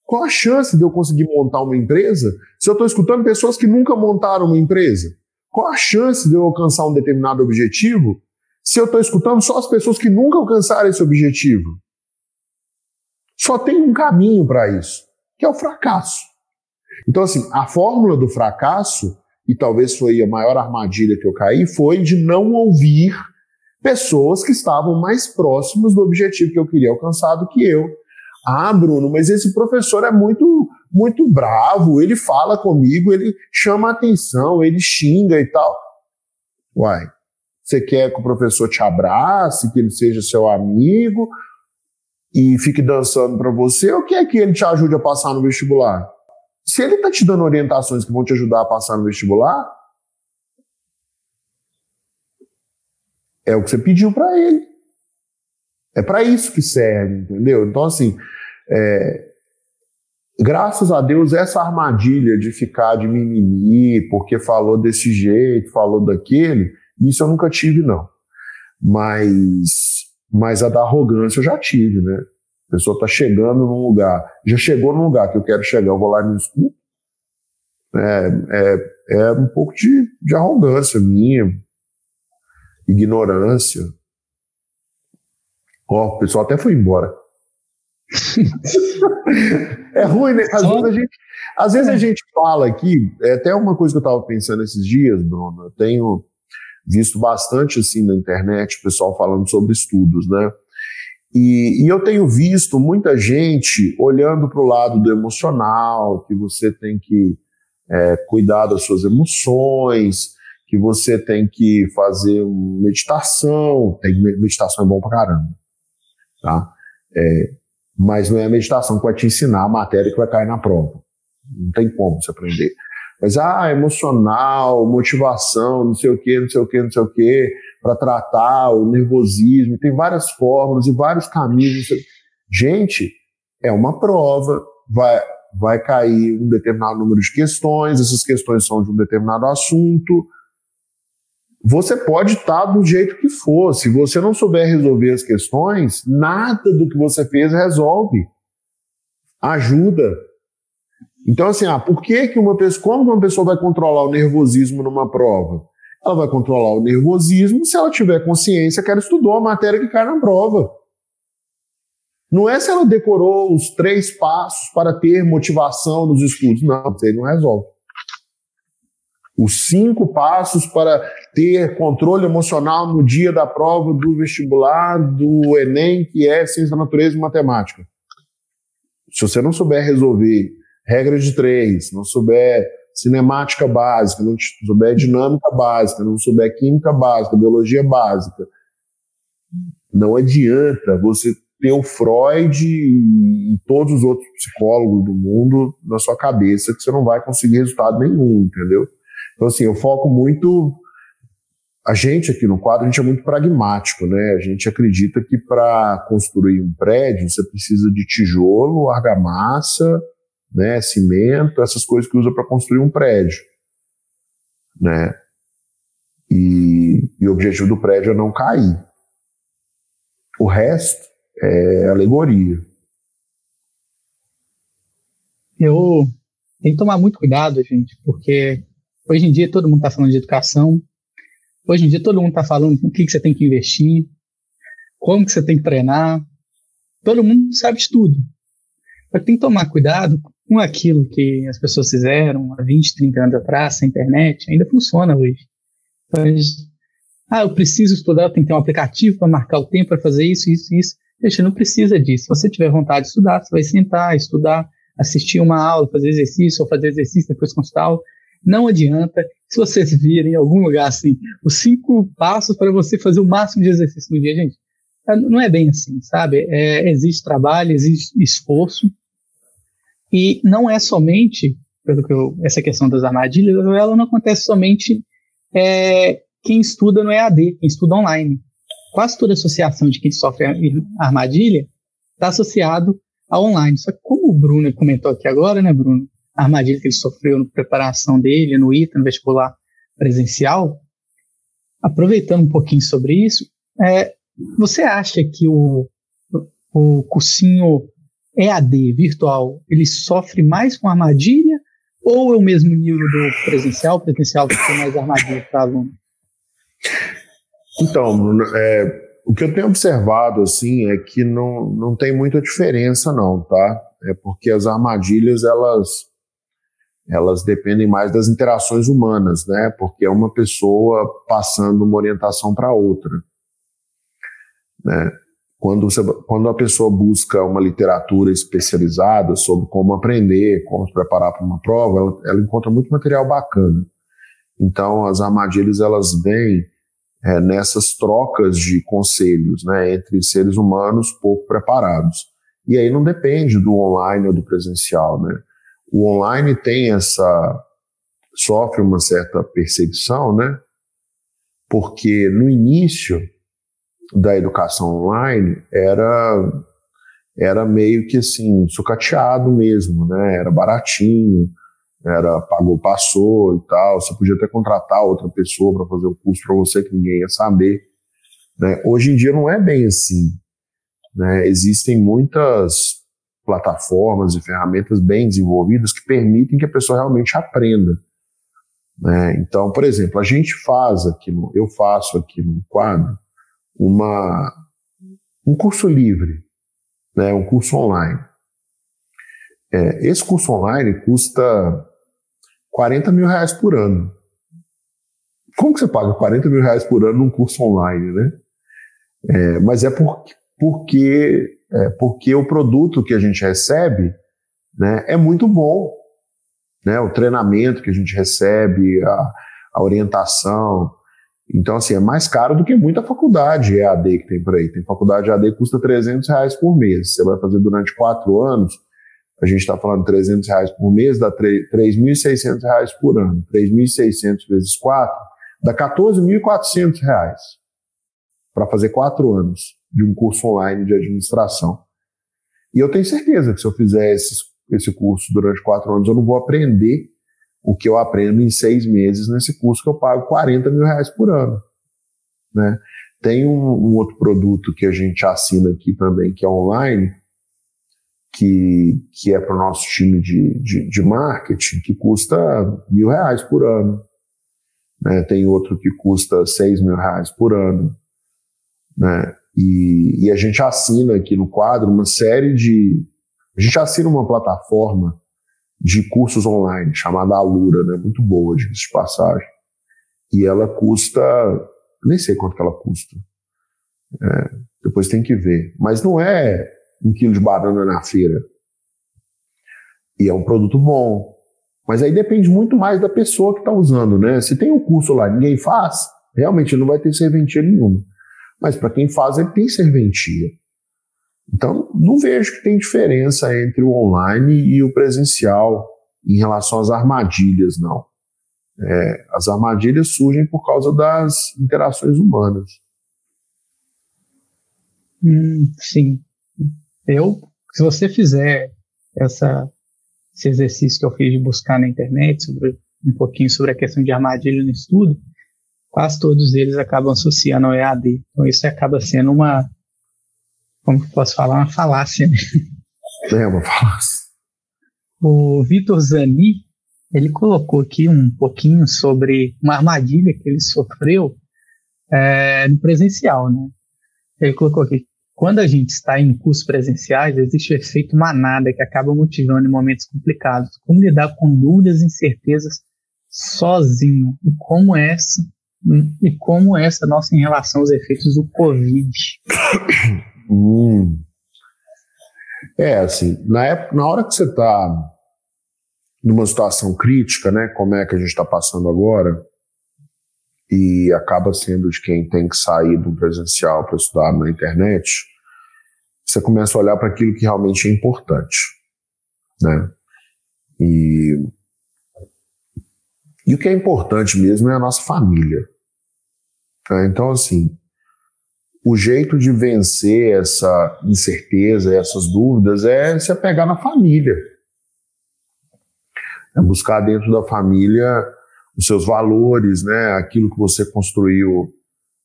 Qual a chance de eu conseguir montar uma empresa se eu estou escutando pessoas que nunca montaram uma empresa? Qual a chance de eu alcançar um determinado objetivo se eu estou escutando só as pessoas que nunca alcançaram esse objetivo? Só tem um caminho para isso, que é o fracasso. Então, assim, a fórmula do fracasso, e talvez foi a maior armadilha que eu caí, foi de não ouvir pessoas que estavam mais próximas do objetivo que eu queria alcançar do que eu. Ah, Bruno, mas esse professor é muito muito bravo, ele fala comigo, ele chama atenção, ele xinga e tal. Uai, você quer que o professor te abrace, que ele seja seu amigo e fique dançando para você, ou quer que ele te ajude a passar no vestibular? Se ele está te dando orientações que vão te ajudar a passar no vestibular, é o que você pediu para ele. É para isso que serve, entendeu? Então, assim, é, graças a Deus, essa armadilha de ficar de mimimi, porque falou desse jeito, falou daquele, isso eu nunca tive, não. Mas, mas a da arrogância eu já tive, né? A pessoa está chegando num lugar, já chegou num lugar que eu quero chegar, eu vou lá e me escuto. É, é, é um pouco de, de arrogância minha, ignorância. Ó, oh, o pessoal até foi embora. é ruim, né? Às vezes, a gente, às vezes a gente fala aqui, é até uma coisa que eu estava pensando esses dias, Bruno, eu tenho visto bastante assim na internet, o pessoal falando sobre estudos, né? E, e eu tenho visto muita gente olhando para o lado do emocional, que você tem que é, cuidar das suas emoções, que você tem que fazer meditação, tem, meditação é bom pra caramba, tá? É, mas não é a meditação que vai te ensinar a matéria que vai cair na prova. Não tem como você aprender. Mas, ah, emocional, motivação, não sei o quê, não sei o quê, não sei o quê, para tratar o nervosismo, tem várias fórmulas e vários caminhos. Gente, é uma prova, vai, vai cair um determinado número de questões, essas questões são de um determinado assunto, você pode estar do jeito que for. Se você não souber resolver as questões, nada do que você fez resolve. Ajuda. Então, assim, ah, por que, que uma pessoa, como uma pessoa vai controlar o nervosismo numa prova? Ela vai controlar o nervosismo se ela tiver consciência que ela estudou a matéria que cai na prova. Não é se ela decorou os três passos para ter motivação nos estudos. Não, isso aí não resolve os cinco passos para ter controle emocional no dia da prova do vestibular do Enem, que é Ciência da Natureza e Matemática. Se você não souber resolver regra de três, não souber cinemática básica, não souber dinâmica básica, não souber química básica, biologia básica, não adianta você ter o Freud e todos os outros psicólogos do mundo na sua cabeça que você não vai conseguir resultado nenhum, entendeu? Então, assim, eu foco muito. A gente aqui no quadro, a gente é muito pragmático, né? A gente acredita que para construir um prédio você precisa de tijolo, argamassa, né, cimento, essas coisas que usa para construir um prédio, né? E, e o objetivo do prédio é não cair. O resto é alegoria. Eu tenho que tomar muito cuidado, gente, porque Hoje em dia todo mundo está falando de educação. Hoje em dia todo mundo está falando o que, que você tem que investir, como que você tem que treinar. Todo mundo sabe de tudo. Mas tem que tomar cuidado com aquilo que as pessoas fizeram há 20, 30 anos atrás, a internet, ainda funciona hoje. Mas, ah, eu preciso estudar, eu tenho que ter um aplicativo para marcar o tempo para fazer isso, isso, isso. Deixa, não precisa disso. Se você tiver vontade de estudar, você vai sentar, estudar, assistir uma aula, fazer exercício, ou fazer exercício, depois consultar não adianta. Se vocês virem em algum lugar assim, os cinco passos para você fazer o máximo de exercício no dia, gente, não é bem assim, sabe? É, existe trabalho, existe esforço. E não é somente, pelo que eu, essa questão das armadilhas, ela não acontece somente é, quem estuda no EAD, quem estuda online. Quase toda associação de quem sofre armadilha está associado a online. Só que como o Bruno comentou aqui agora, né, Bruno? armadilha que ele sofreu na preparação dele, no ITA, no vestibular presencial, aproveitando um pouquinho sobre isso, é, você acha que o, o cursinho EAD virtual ele sofre mais com armadilha ou é o mesmo nível do presencial? Presencial tem mais armadilha para aluno? Então, é, o que eu tenho observado assim é que não, não tem muita diferença não, tá? É porque as armadilhas elas elas dependem mais das interações humanas, né? Porque é uma pessoa passando uma orientação para outra, né? Quando, você, quando a pessoa busca uma literatura especializada sobre como aprender, como se preparar para uma prova, ela, ela encontra muito material bacana. Então, as armadilhas elas vêm é, nessas trocas de conselhos né, entre seres humanos pouco preparados. E aí não depende do online ou do presencial. Né? O online tem essa. sofre uma certa perseguição, né? porque no início da educação online era era meio que assim sucateado mesmo, né? Era baratinho, era pagou, passou e tal. Você podia até contratar outra pessoa para fazer o curso para você que ninguém ia saber. Né? Hoje em dia não é bem assim. Né? Existem muitas plataformas e ferramentas bem desenvolvidas que permitem que a pessoa realmente aprenda. Né? Então, por exemplo, a gente faz aqui, no, eu faço aqui no quadro uma, um curso livre, né? um curso online. É, esse curso online custa 40 mil reais por ano. Como que você paga 40 mil reais por ano num curso online, né? É, mas é por, porque, é, porque o produto que a gente recebe né, é muito bom. Né? O treinamento que a gente recebe, a, a orientação. Então, assim, é mais caro do que muita faculdade EAD que tem por aí. Tem faculdade EAD que custa 300 reais por mês. Você vai fazer durante quatro anos, a gente está falando 300 reais por mês, dá 3.600 reais por ano. 3.600 vezes 4 dá 14.400 reais para fazer quatro anos de um curso online de administração. E eu tenho certeza que se eu fizer esse, esse curso durante quatro anos, eu não vou aprender o que eu aprendo em seis meses nesse curso que eu pago 40 mil reais por ano. Né? Tem um, um outro produto que a gente assina aqui também, que é online, que, que é para o nosso time de, de, de, marketing, que custa mil reais por ano. Né? Tem outro que custa seis mil reais por ano. Né? E, e, a gente assina aqui no quadro uma série de. A gente assina uma plataforma de cursos online chamada Alura, né? muito boa, de passagem. E ela custa. Nem sei quanto que ela custa. É, depois tem que ver. Mas não é um quilo de banana na feira. E é um produto bom. Mas aí depende muito mais da pessoa que está usando, né? Se tem um curso lá ninguém faz, realmente não vai ter serventia nenhuma. Mas para quem faz, ele tem serventia. Então, não vejo que tem diferença entre o online e o presencial em relação às armadilhas, não. É, as armadilhas surgem por causa das interações humanas. Hum, sim. Eu, se você fizer essa, esse exercício que eu fiz de buscar na internet sobre um pouquinho sobre a questão de armadilha no estudo, quase todos eles acabam associando ao EAD. Então isso acaba sendo uma, como que posso falar, uma falácia. Né? É uma falácia. O Vitor Zani, ele colocou aqui um pouquinho sobre uma armadilha que ele sofreu é, no presencial, né? Ele colocou aqui, quando a gente está em cursos presenciais, existe o efeito manada que acaba motivando em momentos complicados. Como lidar com dúvidas e incertezas sozinho? E como essa e como essa nossa em relação aos efeitos do Covid? Hum. É, assim, na, época, na hora que você está numa situação crítica, né, como é que a gente está passando agora, e acaba sendo de quem tem que sair do presencial para estudar na internet, você começa a olhar para aquilo que realmente é importante, né? E, e o que é importante mesmo é a nossa família. Tá? Então, assim, o jeito de vencer essa incerteza, essas dúvidas, é se apegar na família. É buscar dentro da família os seus valores, né? aquilo que você construiu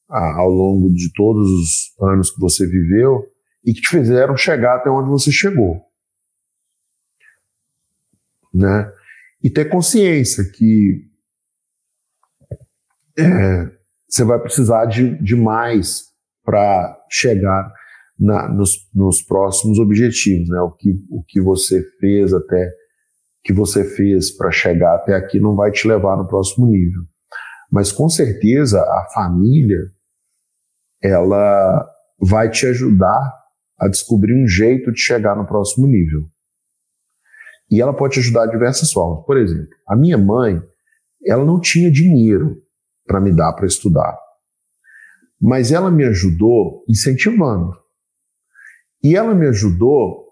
a, ao longo de todos os anos que você viveu e que te fizeram chegar até onde você chegou. Né? E ter consciência que é, você vai precisar de, de mais para chegar na, nos, nos, próximos objetivos, né? O que, o que você fez até que você fez para chegar até aqui não vai te levar no próximo nível. Mas com certeza a família ela vai te ajudar a descobrir um jeito de chegar no próximo nível. E ela pode te ajudar de diversas formas. Por exemplo, a minha mãe, ela não tinha dinheiro para me dar para estudar. Mas ela me ajudou incentivando. E ela me ajudou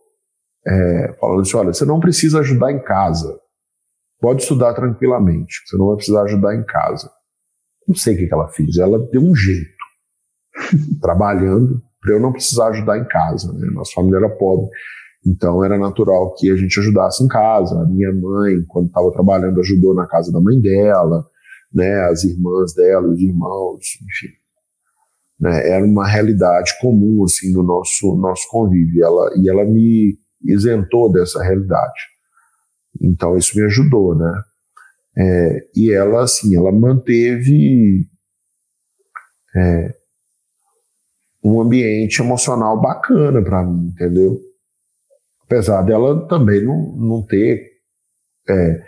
é, falando assim: olha, você não precisa ajudar em casa. Pode estudar tranquilamente. Você não vai precisar ajudar em casa. Não sei o que, ela fez. Ela deu um jeito, trabalhando, para eu não precisar ajudar em casa. Né? Nossa família era pobre. Então era natural que a gente ajudasse em casa. A minha mãe, quando estava trabalhando, ajudou na casa da mãe dela, né? As irmãs dela, os irmãos, enfim. Né? Era uma realidade comum assim no nosso nosso convívio. E ela, e ela me isentou dessa realidade. Então isso me ajudou, né? É, e ela assim, ela manteve é, um ambiente emocional bacana para mim, entendeu? Apesar dela também não, não ter é,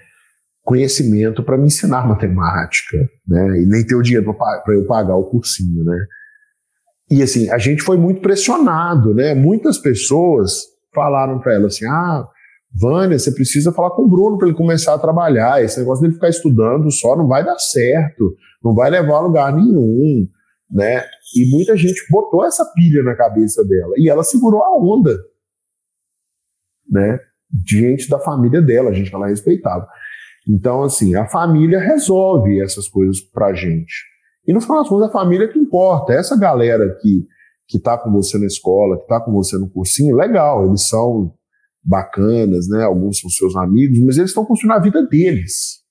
conhecimento para me ensinar matemática, né? E nem ter o dinheiro para eu pagar o cursinho, né? E assim, a gente foi muito pressionado, né? Muitas pessoas falaram para ela assim: ah, Vânia, você precisa falar com o Bruno para ele começar a trabalhar. Esse negócio dele ficar estudando só não vai dar certo, não vai levar a lugar nenhum, né? E muita gente botou essa pilha na cabeça dela e ela segurou a onda, né? Diante da família dela, a gente que ela respeitava. Então, assim, a família resolve essas coisas pra gente. E no final das contas, a família que importa. Essa galera que, que tá com você na escola, que tá com você no cursinho, legal, eles são bacanas, né? Alguns são seus amigos, mas eles estão construindo a vida deles.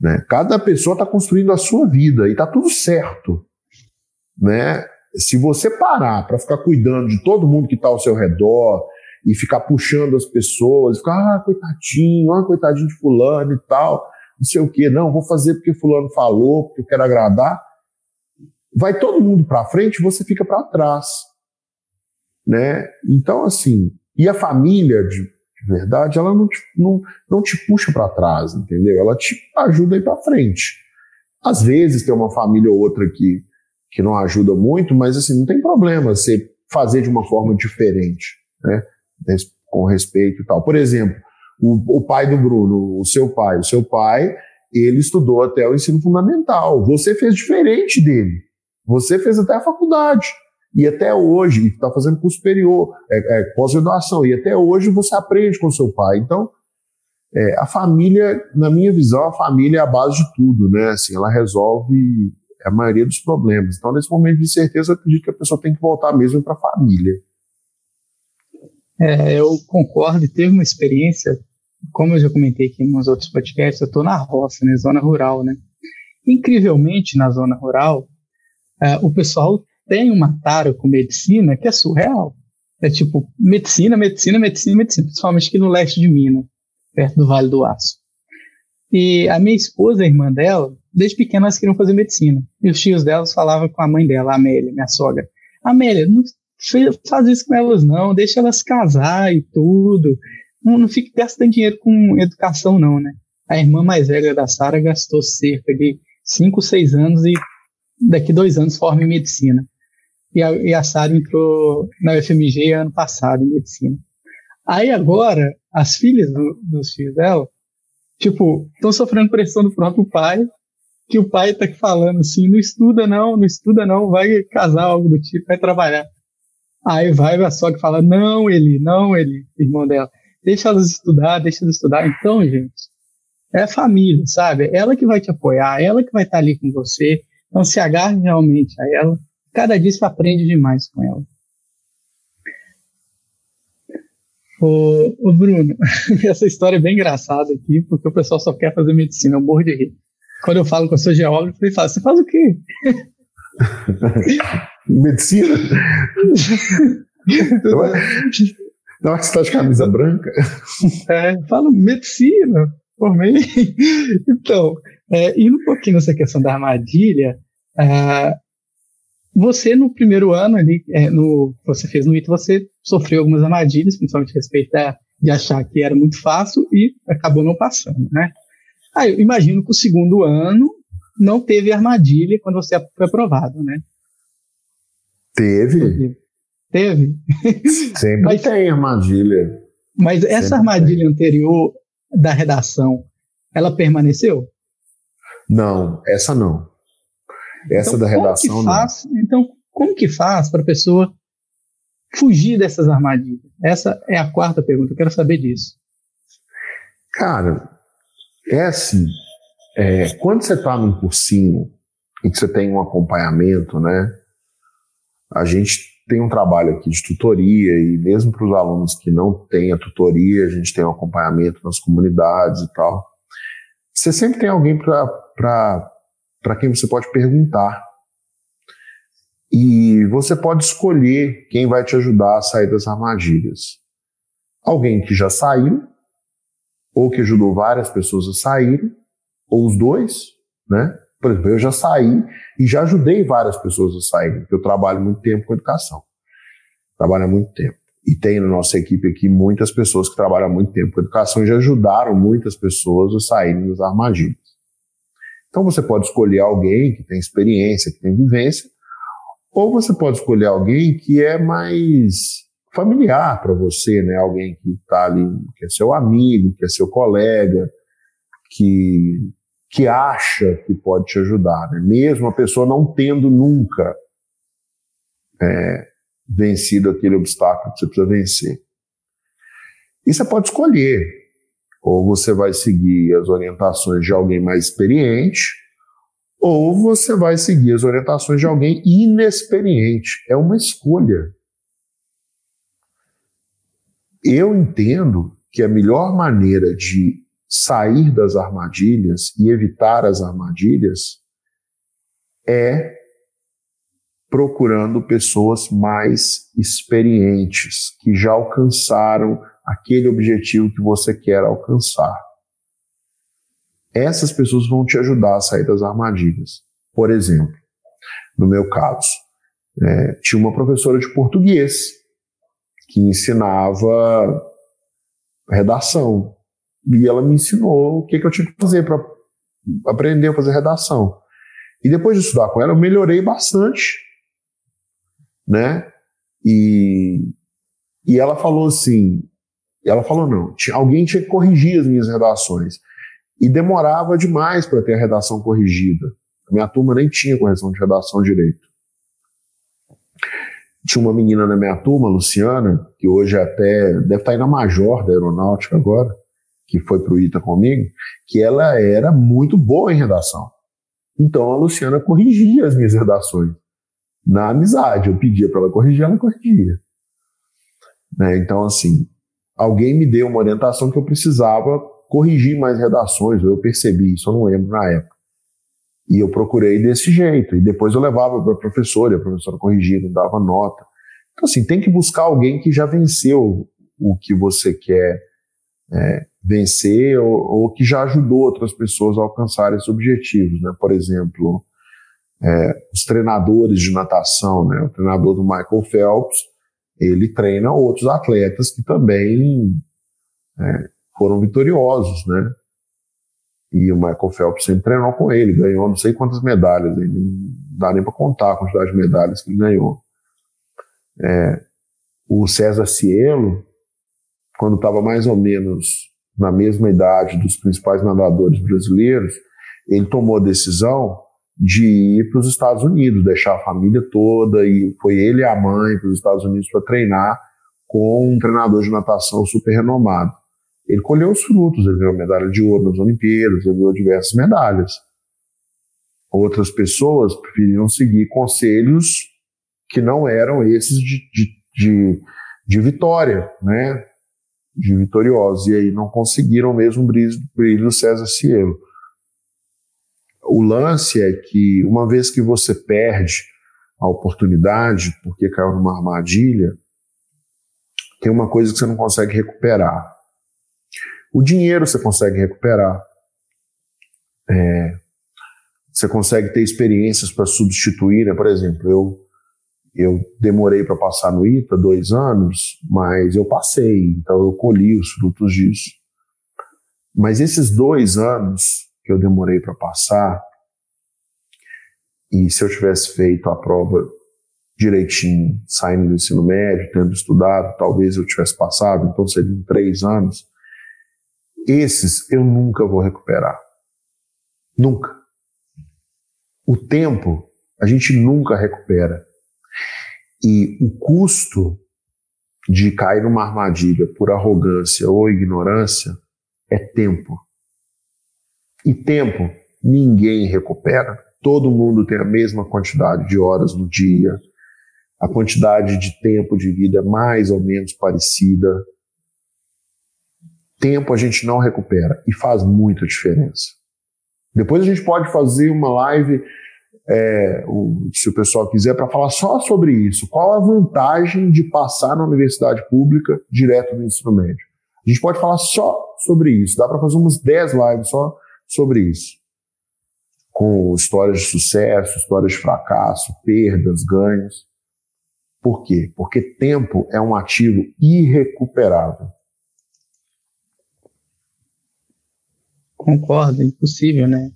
Né? Cada pessoa está construindo a sua vida e está tudo certo. Né? Se você parar para ficar cuidando de todo mundo que está ao seu redor, e ficar puxando as pessoas, ficar, ah, coitadinho, ah, coitadinho de fulano e tal, não sei o quê, não, vou fazer porque fulano falou, porque eu quero agradar. Vai todo mundo para frente, você fica para trás, né? Então, assim, e a família de, de verdade, ela não te, não, não te puxa para trás, entendeu? Ela te ajuda a ir para frente. Às vezes tem uma família ou outra que, que não ajuda muito, mas assim, não tem problema você fazer de uma forma diferente, né? com respeito e tal. Por exemplo, o, o pai do Bruno, o seu pai, o seu pai, ele estudou até o ensino fundamental. Você fez diferente dele. Você fez até a faculdade. E até hoje, está fazendo curso superior, é, é, pós-graduação, e até hoje você aprende com seu pai. Então, é, a família, na minha visão, a família é a base de tudo, né? Assim, ela resolve a maioria dos problemas. Então, nesse momento de certeza, eu acredito que a pessoa tem que voltar mesmo para a família. É, eu concordo teve uma experiência, como eu já comentei aqui nos outros podcasts, eu estou na roça, né, zona rural, né? Incrivelmente, na zona rural, é, o pessoal tem uma tara com medicina que é surreal. É tipo, medicina, medicina, medicina, medicina, principalmente aqui no leste de Minas, perto do Vale do Aço. E a minha esposa, a irmã dela, desde pequena elas queriam fazer medicina. E os tios delas falavam com a mãe dela, a Amélia, minha sogra. Amélia, não faz isso com elas não, deixa elas casar e tudo. Não, não fique gastando dinheiro com educação não, né? A irmã mais velha da Sara gastou cerca de 5, 6 anos e daqui dois anos forma em medicina. E a, e a Sara entrou na UFMG ano passado em medicina. Aí agora, as filhas do, dos filhos dela, tipo, estão sofrendo pressão do próprio pai, que o pai tá falando assim, não estuda não, não estuda não, vai casar, algo do tipo, vai trabalhar. Aí vai a sogra fala: Não, ele, não, ele, irmão dela, deixa elas estudar, deixa elas estudar. Então, gente, é a família, sabe? Ela que vai te apoiar, ela que vai estar ali com você. Então, se agarre realmente a ela. Cada dia você aprende demais com ela. Ô, ô Bruno, essa história é bem engraçada aqui, porque o pessoal só quer fazer medicina, eu morro de rir. Quando eu falo com a sua geógrafo, ele fala: Você faz o quê? Medicina? não, não é que você está de camisa branca? É, falo medicina, formei. Então, é, indo um pouquinho nessa questão da armadilha, é, você no primeiro ano ali, é, no você fez no ITA, você sofreu algumas armadilhas, principalmente a respeito da, de achar que era muito fácil e acabou não passando, né? Aí eu imagino que o segundo ano não teve armadilha quando você foi aprovado, né? Teve. Teve? Sempre mas, tem armadilha. Mas essa Sempre armadilha tem. anterior da redação, ela permaneceu? Não, essa não. Essa então, da redação faz, não. Então, como que faz para a pessoa fugir dessas armadilhas? Essa é a quarta pergunta, eu quero saber disso. Cara, é assim, é, quando você está num cursinho e que você tem um acompanhamento, né? A gente tem um trabalho aqui de tutoria e mesmo para os alunos que não têm a tutoria, a gente tem um acompanhamento nas comunidades e tal. Você sempre tem alguém para quem você pode perguntar. E você pode escolher quem vai te ajudar a sair das armadilhas. Alguém que já saiu, ou que ajudou várias pessoas a saírem, ou os dois, né? Por exemplo, eu já saí e já ajudei várias pessoas a saírem, porque eu trabalho muito tempo com educação. Trabalho há muito tempo. E tem na nossa equipe aqui muitas pessoas que trabalham há muito tempo com educação e já ajudaram muitas pessoas a saírem das armadilhas. Então você pode escolher alguém que tem experiência, que tem vivência, ou você pode escolher alguém que é mais familiar para você, né? Alguém que está ali, que é seu amigo, que é seu colega, que que acha que pode te ajudar, né? mesmo a pessoa não tendo nunca é, vencido aquele obstáculo que você precisa vencer. E você pode escolher, ou você vai seguir as orientações de alguém mais experiente, ou você vai seguir as orientações de alguém inexperiente. É uma escolha. Eu entendo que a melhor maneira de sair das armadilhas e evitar as armadilhas é procurando pessoas mais experientes, que já alcançaram aquele objetivo que você quer alcançar. Essas pessoas vão te ajudar a sair das armadilhas. Por exemplo, no meu caso, é, tinha uma professora de português que ensinava redação e ela me ensinou o que, que eu tinha que fazer para aprender a fazer redação. E depois de estudar com ela, eu melhorei bastante, né? E, e ela falou assim, ela falou não, tinha, alguém tinha que corrigir as minhas redações. E demorava demais para ter a redação corrigida. A minha turma nem tinha correção de redação direito. Tinha uma menina na minha turma, Luciana, que hoje até deve estar aí na Major da Aeronáutica agora, que foi para o ITA comigo, que ela era muito boa em redação. Então a Luciana corrigia as minhas redações. Na amizade, eu pedia para ela corrigir, ela corrigia. Né? Então, assim, alguém me deu uma orientação que eu precisava corrigir mais redações, eu percebi isso, eu não lembro na época. E eu procurei desse jeito. E depois eu levava para a professora, e a professora corrigia, me dava nota. Então, assim, tem que buscar alguém que já venceu o que você quer é, vencer ou, ou, que já ajudou outras pessoas a alcançar esses objetivos, né? Por exemplo, é, os treinadores de natação, né? O treinador do Michael Phelps, ele treina outros atletas que também é, foram vitoriosos, né? E o Michael Phelps sempre treinou com ele, ganhou não sei quantas medalhas, não dá nem para contar a quantidade de medalhas que ele ganhou. É, o César Cielo, quando estava mais ou menos na mesma idade dos principais nadadores brasileiros, ele tomou a decisão de ir para os Estados Unidos, deixar a família toda, e foi ele e a mãe para os Estados Unidos para treinar com um treinador de natação super renomado. Ele colheu os frutos, ele ganhou medalha de ouro nas Olimpíadas, ele ganhou diversas medalhas. Outras pessoas preferiram seguir conselhos que não eram esses de, de, de, de vitória, né? De vitoriosos, e aí não conseguiram mesmo o brilho, do César Cielo. O lance é que, uma vez que você perde a oportunidade, porque caiu numa armadilha, tem uma coisa que você não consegue recuperar. O dinheiro você consegue recuperar. É, você consegue ter experiências para substituir, né? Por exemplo, eu, eu demorei para passar no ITA dois anos, mas eu passei, então eu colhi os frutos disso. Mas esses dois anos que eu demorei para passar, e se eu tivesse feito a prova direitinho, saindo do ensino médio, tendo estudado, talvez eu tivesse passado, então seriam três anos. Esses eu nunca vou recuperar. Nunca. O tempo a gente nunca recupera. E o custo de cair numa armadilha por arrogância ou ignorância é tempo. E tempo ninguém recupera. Todo mundo tem a mesma quantidade de horas no dia, a quantidade de tempo de vida é mais ou menos parecida. Tempo a gente não recupera e faz muita diferença. Depois a gente pode fazer uma live, é, se o pessoal quiser, para falar só sobre isso. Qual a vantagem de passar na universidade pública direto no ensino médio? A gente pode falar só sobre isso. Dá para fazer umas 10 lives só sobre isso. Com histórias de sucesso, histórias de fracasso, perdas, ganhos. Por quê? Porque tempo é um ativo irrecuperável. Concordo, é impossível, né?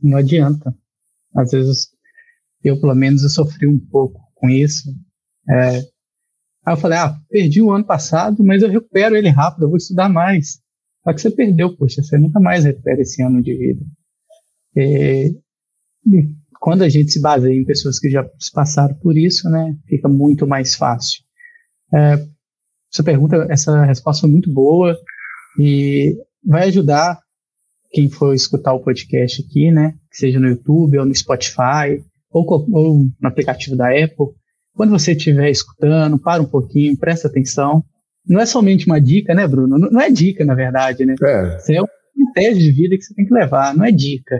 Não adianta. Às vezes, eu pelo menos eu sofri um pouco com isso. É, aí eu falei, ah, perdi o ano passado, mas eu recupero ele rápido, eu vou estudar mais. Só que você perdeu, poxa, você nunca mais recupera esse ano de vida. E, quando a gente se baseia em pessoas que já passaram por isso, né, fica muito mais fácil. É, essa pergunta, essa resposta foi muito boa e vai ajudar quem for escutar o podcast aqui, né, seja no YouTube ou no Spotify ou, ou no aplicativo da Apple. Quando você estiver escutando, para um pouquinho, presta atenção. Não é somente uma dica, né, Bruno? Não, não é dica, na verdade, né? É. Isso é uma estratégia de vida que você tem que levar, não é dica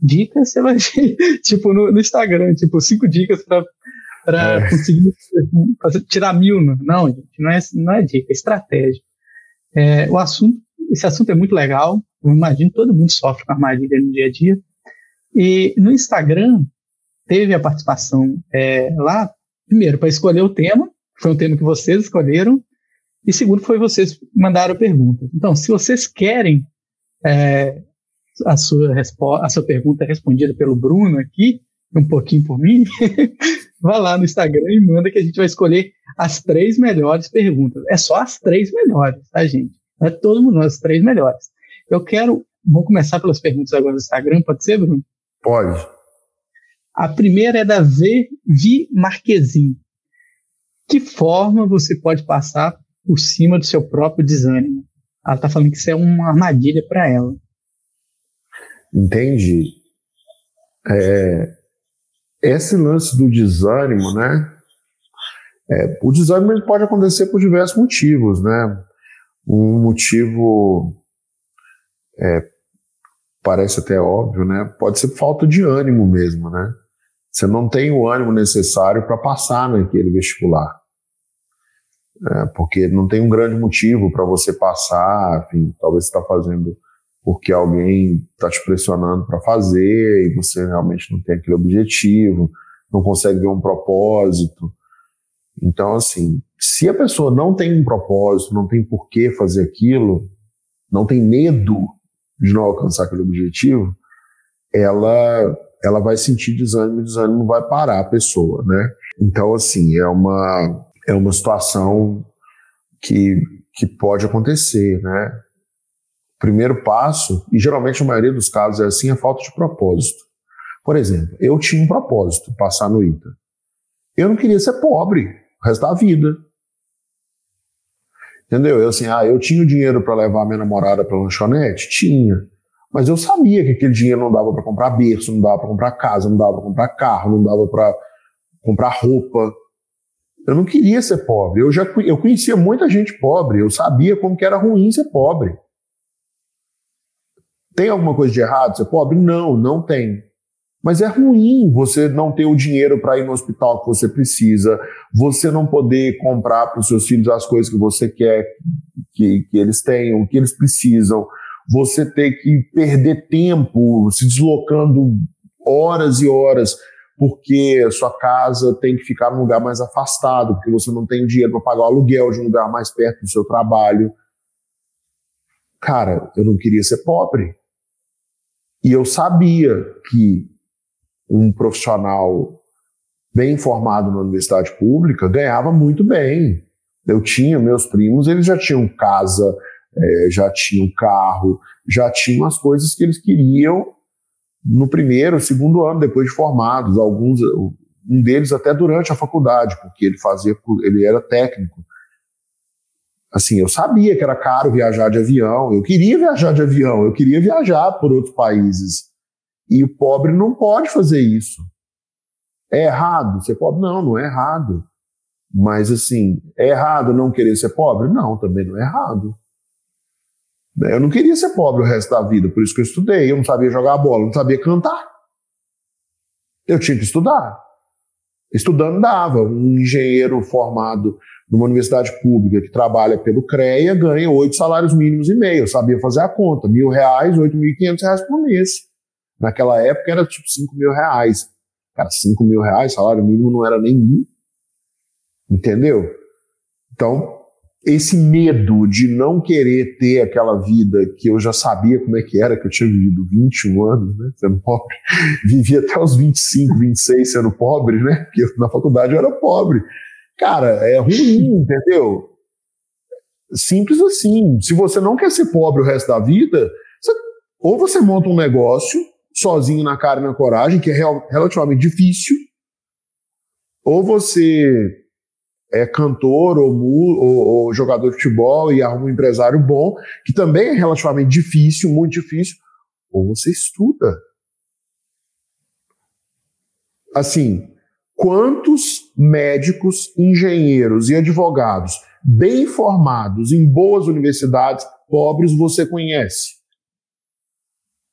dicas, você vai ver, tipo, no, no, Instagram, tipo, cinco dicas para para é. conseguir tirar mil. Não, gente, não é, não é dica, é estratégia. É, o assunto, esse assunto é muito legal. Eu imagino todo mundo sofre com armadilha no dia a dia. E no Instagram teve a participação é, lá, primeiro, para escolher o tema, foi um tema que vocês escolheram, e segundo, foi vocês mandaram perguntas. Então, se vocês querem é, a sua, a sua pergunta respondida pelo Bruno aqui, um pouquinho por mim, vá lá no Instagram e manda que a gente vai escolher as três melhores perguntas. É só as três melhores, tá, gente? É todo mundo, as três melhores. Eu quero, vou começar pelas perguntas agora do Instagram, pode ser, Bruno? Pode. A primeira é da V. Vi Marquezin. Que forma você pode passar por cima do seu próprio desânimo? Ela está falando que isso é uma armadilha para ela. Entende? É, esse lance do desânimo, né? É, o desânimo pode acontecer por diversos motivos, né? Um motivo é, parece até óbvio, né? Pode ser falta de ânimo mesmo, né? Você não tem o ânimo necessário para passar naquele vestibular. É, porque não tem um grande motivo para você passar, enfim, talvez você está fazendo porque alguém está te pressionando para fazer e você realmente não tem aquele objetivo, não consegue ver um propósito. Então, assim, se a pessoa não tem um propósito, não tem por que fazer aquilo, não tem medo de não alcançar aquele objetivo, ela ela vai sentir desânimo e desânimo vai parar a pessoa, né? Então, assim, é uma, é uma situação que, que pode acontecer, né? primeiro passo, e geralmente a maioria dos casos é assim, é falta de propósito. Por exemplo, eu tinha um propósito, passar no ITA. Eu não queria ser pobre o resto da vida. Entendeu? Eu assim, ah, eu tinha o dinheiro para levar minha namorada para lanchonete? Tinha. Mas eu sabia que aquele dinheiro não dava para comprar berço, não dava para comprar casa, não dava para comprar carro, não dava para comprar roupa. Eu não queria ser pobre. Eu já eu conhecia muita gente pobre. Eu sabia como que era ruim ser pobre. Tem alguma coisa de errado? Ser pobre? Não, não tem. Mas é ruim você não ter o dinheiro para ir no hospital que você precisa, você não poder comprar para os seus filhos as coisas que você quer que, que eles tenham, que eles precisam, você ter que perder tempo se deslocando horas e horas porque sua casa tem que ficar num lugar mais afastado, porque você não tem dinheiro para pagar o aluguel de um lugar mais perto do seu trabalho. Cara, eu não queria ser pobre. E eu sabia que um profissional bem formado na universidade pública ganhava muito bem. Eu tinha meus primos, eles já tinham casa, é, já tinham carro, já tinham as coisas que eles queriam no primeiro, segundo ano depois de formados, alguns, um deles até durante a faculdade, porque ele fazia, ele era técnico. Assim, eu sabia que era caro viajar de avião, eu queria viajar de avião, eu queria viajar por outros países. E o pobre não pode fazer isso. É errado ser pobre? Não, não é errado. Mas assim, é errado não querer ser pobre? Não, também não é errado. Eu não queria ser pobre o resto da vida, por isso que eu estudei. Eu não sabia jogar bola, não sabia cantar. Eu tinha que estudar. Estudando dava. Um engenheiro formado numa universidade pública que trabalha pelo CREA ganha oito salários mínimos e meio. Eu sabia fazer a conta. Mil reais, oito mil e quinhentos reais por mês. Naquela época era tipo cinco mil reais. Cara, cinco mil reais, salário mínimo não era nem mil. Entendeu? Então, esse medo de não querer ter aquela vida que eu já sabia como é que era, que eu tinha vivido 21 anos, né, sendo pobre, vivi até os 25, 26 sendo pobre, né, porque na faculdade eu era pobre. Cara, é ruim, entendeu? Simples assim. Se você não quer ser pobre o resto da vida, você, ou você monta um negócio sozinho na cara e na coragem, que é relativamente difícil, ou você é cantor ou, ou, ou, jogador de futebol e arruma um empresário bom, que também é relativamente difícil, muito difícil, ou você estuda. Assim, quantos médicos, engenheiros e advogados bem formados em boas universidades, pobres, você conhece?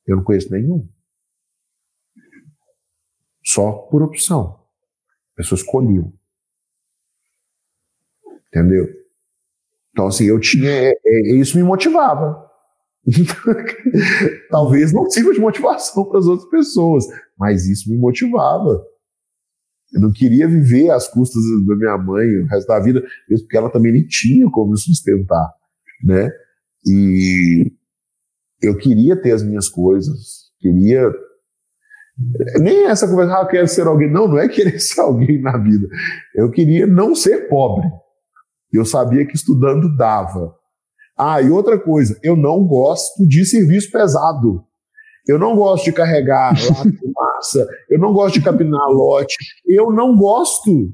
Eu não conheço nenhum. Só por opção. A pessoa escolheu. Entendeu? Então, assim, eu tinha. É, é, isso me motivava. Talvez não sirva de motivação para as outras pessoas, mas isso me motivava. Eu não queria viver às custas da minha mãe o resto da vida, mesmo porque ela também nem tinha como me sustentar, né? E eu queria ter as minhas coisas, queria nem essa conversa, ah, eu quero ser alguém. Não, não é querer ser alguém na vida. Eu queria não ser pobre. Eu sabia que estudando dava. Ah, e outra coisa, eu não gosto de serviço pesado. Eu não gosto de carregar massa, eu não gosto de capinar lote, eu não gosto.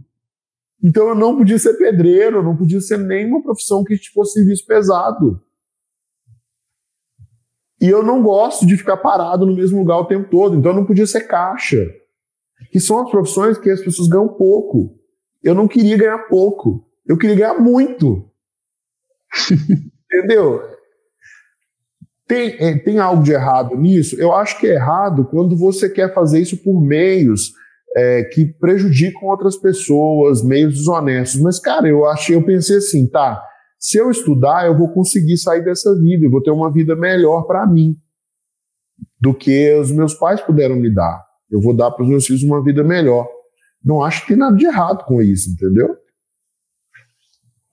Então eu não podia ser pedreiro, eu não podia ser nenhuma profissão que fosse serviço pesado. E eu não gosto de ficar parado no mesmo lugar o tempo todo, então eu não podia ser caixa. Que são as profissões que as pessoas ganham pouco. Eu não queria ganhar pouco. Eu queria ganhar muito. Entendeu? Tem, é, tem algo de errado nisso? Eu acho que é errado quando você quer fazer isso por meios é, que prejudicam outras pessoas, meios desonestos. Mas, cara, eu achei, eu pensei assim, tá, se eu estudar, eu vou conseguir sair dessa vida, eu vou ter uma vida melhor para mim do que os meus pais puderam me dar. Eu vou dar para os meus filhos uma vida melhor. Não acho que tem nada de errado com isso, entendeu?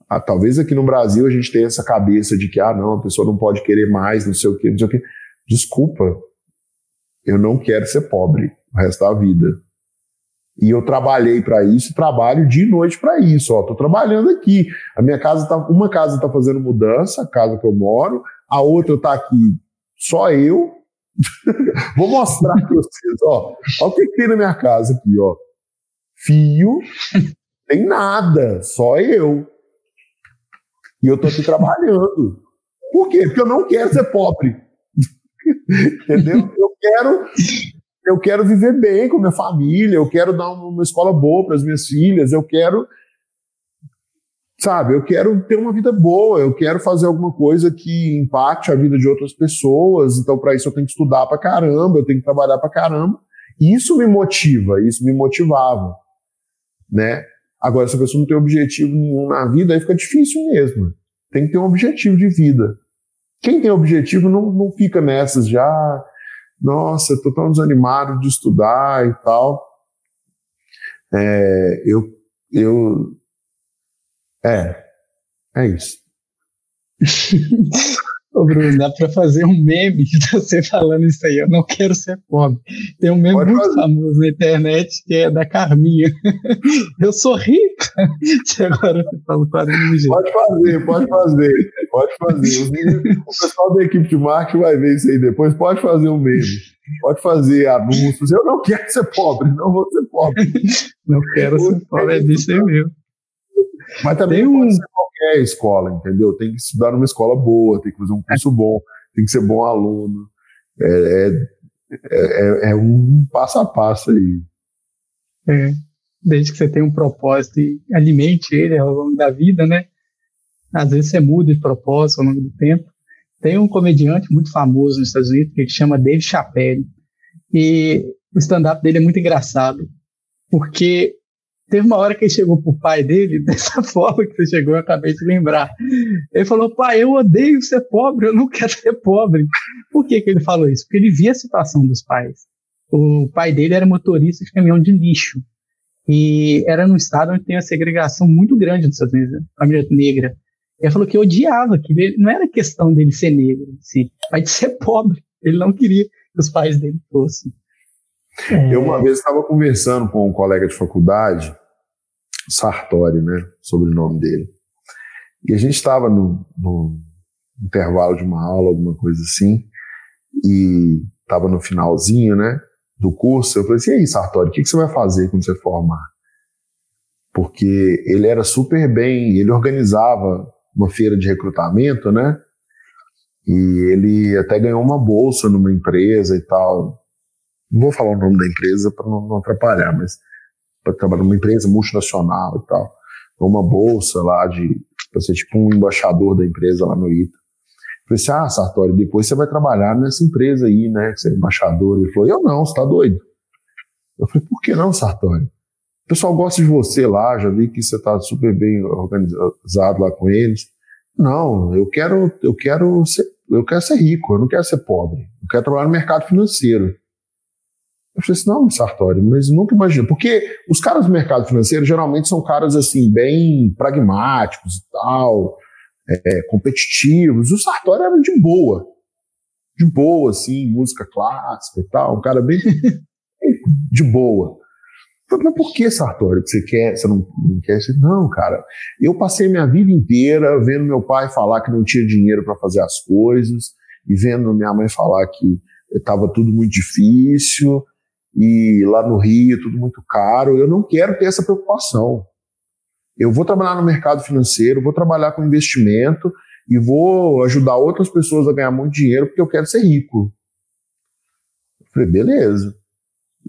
Ah, talvez aqui no Brasil a gente tenha essa cabeça de que, ah, não, a pessoa não pode querer mais, não sei o quê, não sei o quê. Desculpa, eu não quero ser pobre o resto da vida. E eu trabalhei para isso, trabalho de noite para isso. Ó, tô trabalhando aqui. A minha casa tá, uma casa está fazendo mudança, a casa que eu moro, a outra está aqui só eu. Vou mostrar para vocês, ó. Olha o que, que tem na minha casa aqui, ó. Fio, tem nada, só eu. E eu tô aqui trabalhando. Por quê? Porque eu não quero ser pobre. Entendeu? Eu quero eu quero viver bem com minha família, eu quero dar uma escola boa para as minhas filhas, eu quero sabe, eu quero ter uma vida boa, eu quero fazer alguma coisa que empate a vida de outras pessoas, então para isso eu tenho que estudar para caramba, eu tenho que trabalhar para caramba. Isso me motiva, isso me motivava, né? Agora, se a pessoa não tem objetivo nenhum na vida, aí fica difícil mesmo. Tem que ter um objetivo de vida. Quem tem objetivo não, não fica nessas já, ah, nossa, estou tão desanimado de estudar e tal. É, eu, eu, é, é isso. Ô Bruno, dá pra fazer um meme de você falando isso aí, eu não quero ser pobre. Tem um meme pode muito fazer. famoso na internet que é da Carminha. eu sou rica. E agora você fala para mim, gente. Pode fazer, pode fazer, pode fazer. O pessoal da equipe de marketing vai ver isso aí depois. Pode fazer um meme. Pode fazer anúncios. Eu não quero ser pobre, não vou ser pobre. Não quero ser pobre, é disso aí mesmo. Mas também um... ser qualquer escola, entendeu? Tem que estudar numa escola boa, tem que fazer um curso bom, tem que ser bom aluno. É, é, é, é um passo a passo aí. É, desde que você tenha um propósito e alimente ele ao longo da vida, né? Às vezes você muda de propósito ao longo do tempo. Tem um comediante muito famoso nos Estados Unidos que chama Dave Chappelle. E o stand-up dele é muito engraçado, porque Teve uma hora que ele chegou pro pai dele, dessa forma que você chegou, eu acabei de lembrar. Ele falou: pai, eu odeio ser pobre, eu não quero ser pobre. Por que, que ele falou isso? Porque ele via a situação dos pais. O pai dele era motorista de caminhão de lixo. E era num estado onde tem uma segregação muito grande nos Estados Unidos, família negra. Ele falou que odiava, que ele, não era questão dele ser negro, si, mas de ser pobre. Ele não queria que os pais dele fossem. É... Eu uma vez estava conversando com um colega de faculdade Sartori, né? Sobrenome dele. E a gente estava no, no, intervalo de uma aula, alguma coisa assim, e estava no finalzinho, né? Do curso. Eu falei assim: e aí, Sartori, o que, que você vai fazer quando você formar? Porque ele era super bem, ele organizava uma feira de recrutamento, né? E ele até ganhou uma bolsa numa empresa e tal. Não vou falar o nome da empresa para não, não atrapalhar, mas para trabalhar numa empresa multinacional e tal. Uma bolsa lá de para ser tipo um embaixador da empresa lá no ITA. Falei assim: ah, Sartori, depois você vai trabalhar nessa empresa aí, né? Que você é embaixador. Ele falou: eu não, você tá doido. Eu falei: por que não, Sartori? O pessoal gosta de você lá, já vi que você tá super bem organizado lá com eles. Não, eu quero, eu quero ser, eu quero ser rico, eu não quero ser pobre. Eu quero trabalhar no mercado financeiro. Eu falei assim, não, Sartori, mas nunca imagino. Porque os caras do mercado financeiro geralmente são caras assim, bem pragmáticos e tal, é, competitivos. O Sartori era de boa. De boa, assim, música clássica e tal, um cara bem de boa. Falei, mas por que, Sartori, que você quer, você não, não quer? Você, não, cara, eu passei minha vida inteira vendo meu pai falar que não tinha dinheiro para fazer as coisas, e vendo minha mãe falar que estava tudo muito difícil, e lá no Rio tudo muito caro. Eu não quero ter essa preocupação. Eu vou trabalhar no mercado financeiro, vou trabalhar com investimento e vou ajudar outras pessoas a ganhar muito dinheiro porque eu quero ser rico. Eu falei, beleza.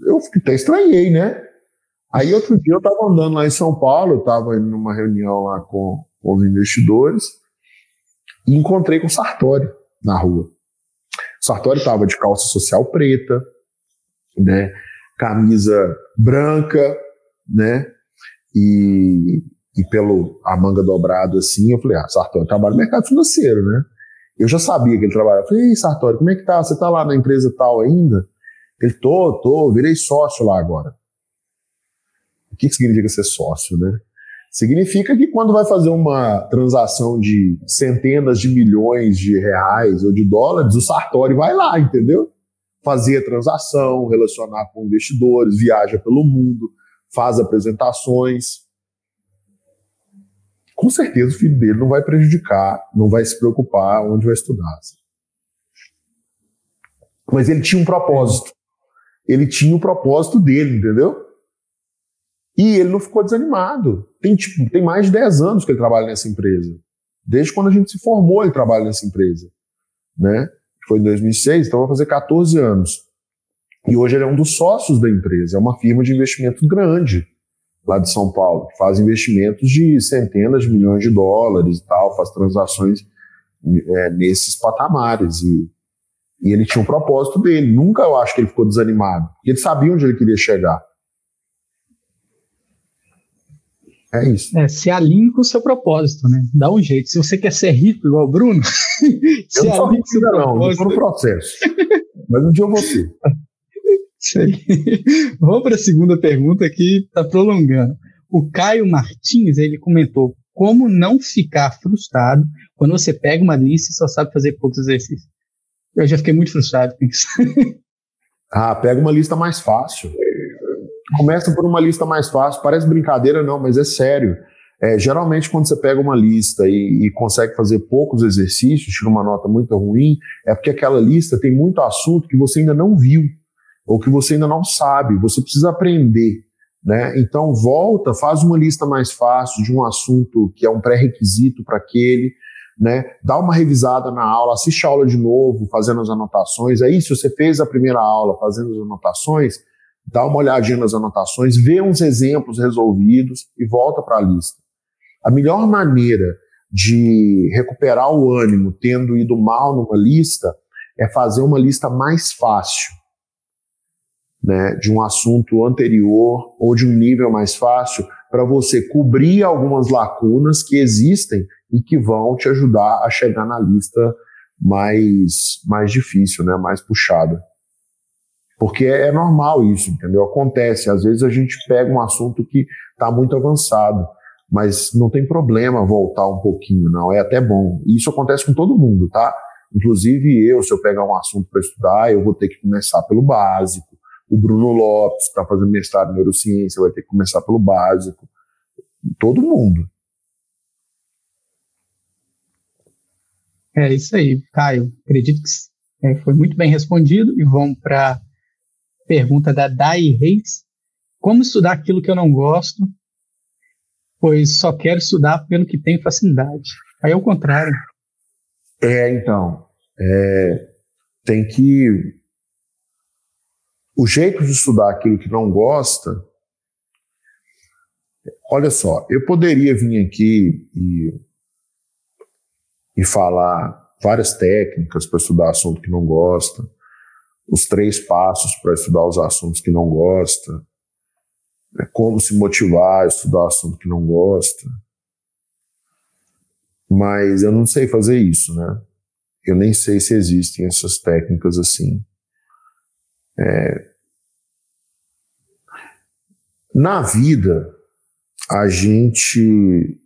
Eu até estranhei, né? Aí outro dia eu estava andando lá em São Paulo, estava indo numa reunião lá com, com os investidores e encontrei com o Sartori na rua. O Sartori estava de calça social preta, né? Camisa branca, né? E, e pelo a manga dobrada assim, eu falei, ah, Sartori trabalha no mercado financeiro, né? Eu já sabia que ele trabalhava. Eu falei, ei, Sartori, como é que tá? Você tá lá na empresa tal ainda? Ele, tô, tô, virei sócio lá agora. O que, que significa ser sócio, né? Significa que quando vai fazer uma transação de centenas de milhões de reais ou de dólares, o Sartori vai lá, entendeu? Fazer transação, relacionar com investidores, viaja pelo mundo, faz apresentações. Com certeza o filho dele não vai prejudicar, não vai se preocupar onde vai estudar. Mas ele tinha um propósito. Ele tinha o propósito dele, entendeu? E ele não ficou desanimado. Tem, tipo, tem mais de 10 anos que ele trabalha nessa empresa. Desde quando a gente se formou, ele trabalha nessa empresa. Né? Foi em 2006, então vai fazer 14 anos. E hoje ele é um dos sócios da empresa, é uma firma de investimento grande lá de São Paulo, que faz investimentos de centenas de milhões de dólares e tal, faz transações é, nesses patamares. E, e ele tinha um propósito dele. Nunca eu acho que ele ficou desanimado, porque ele sabia onde ele queria chegar. É isso. É, se alinhe com o seu propósito, né? Dá um jeito. Se você quer ser rico igual o Bruno, se eu não alinhe com o seu propósito. Não, eu tô no processo. Mas um dia eu vou ser. Vamos para a segunda pergunta que está prolongando. O Caio Martins, ele comentou como não ficar frustrado quando você pega uma lista e só sabe fazer poucos exercícios. Eu já fiquei muito frustrado com isso. ah, pega uma lista mais fácil. Começa por uma lista mais fácil. Parece brincadeira, não, mas é sério. É, geralmente, quando você pega uma lista e, e, consegue fazer poucos exercícios, tira uma nota muito ruim, é porque aquela lista tem muito assunto que você ainda não viu, ou que você ainda não sabe, você precisa aprender. Né? Então, volta, faz uma lista mais fácil de um assunto que é um pré-requisito para aquele, né? dá uma revisada na aula, assiste a aula de novo, fazendo as anotações. Aí, se você fez a primeira aula fazendo as anotações, dá uma olhadinha nas anotações, vê uns exemplos resolvidos e volta para a lista. A melhor maneira de recuperar o ânimo tendo ido mal numa lista é fazer uma lista mais fácil, né, de um assunto anterior ou de um nível mais fácil para você cobrir algumas lacunas que existem e que vão te ajudar a chegar na lista mais mais difícil, né, mais puxada. Porque é, é normal isso, entendeu? Acontece. Às vezes a gente pega um assunto que está muito avançado, mas não tem problema voltar um pouquinho, não. É até bom. E isso acontece com todo mundo, tá? Inclusive eu, se eu pegar um assunto para estudar, eu vou ter que começar pelo básico. O Bruno Lopes, que está fazendo mestrado em neurociência, vai ter que começar pelo básico. Todo mundo. É isso aí, Caio. Acredito que é, foi muito bem respondido e vamos para pergunta da Dai Reis. Como estudar aquilo que eu não gosto, pois só quero estudar pelo que tenho facilidade. Aí é o contrário. É, então. É, tem que. O jeito de estudar aquilo que não gosta. Olha só, eu poderia vir aqui e, e falar várias técnicas para estudar assunto que não gosta os três passos para estudar os assuntos que não gosta, né, como se motivar a estudar assunto que não gosta. Mas eu não sei fazer isso, né? Eu nem sei se existem essas técnicas assim. É... Na vida, a gente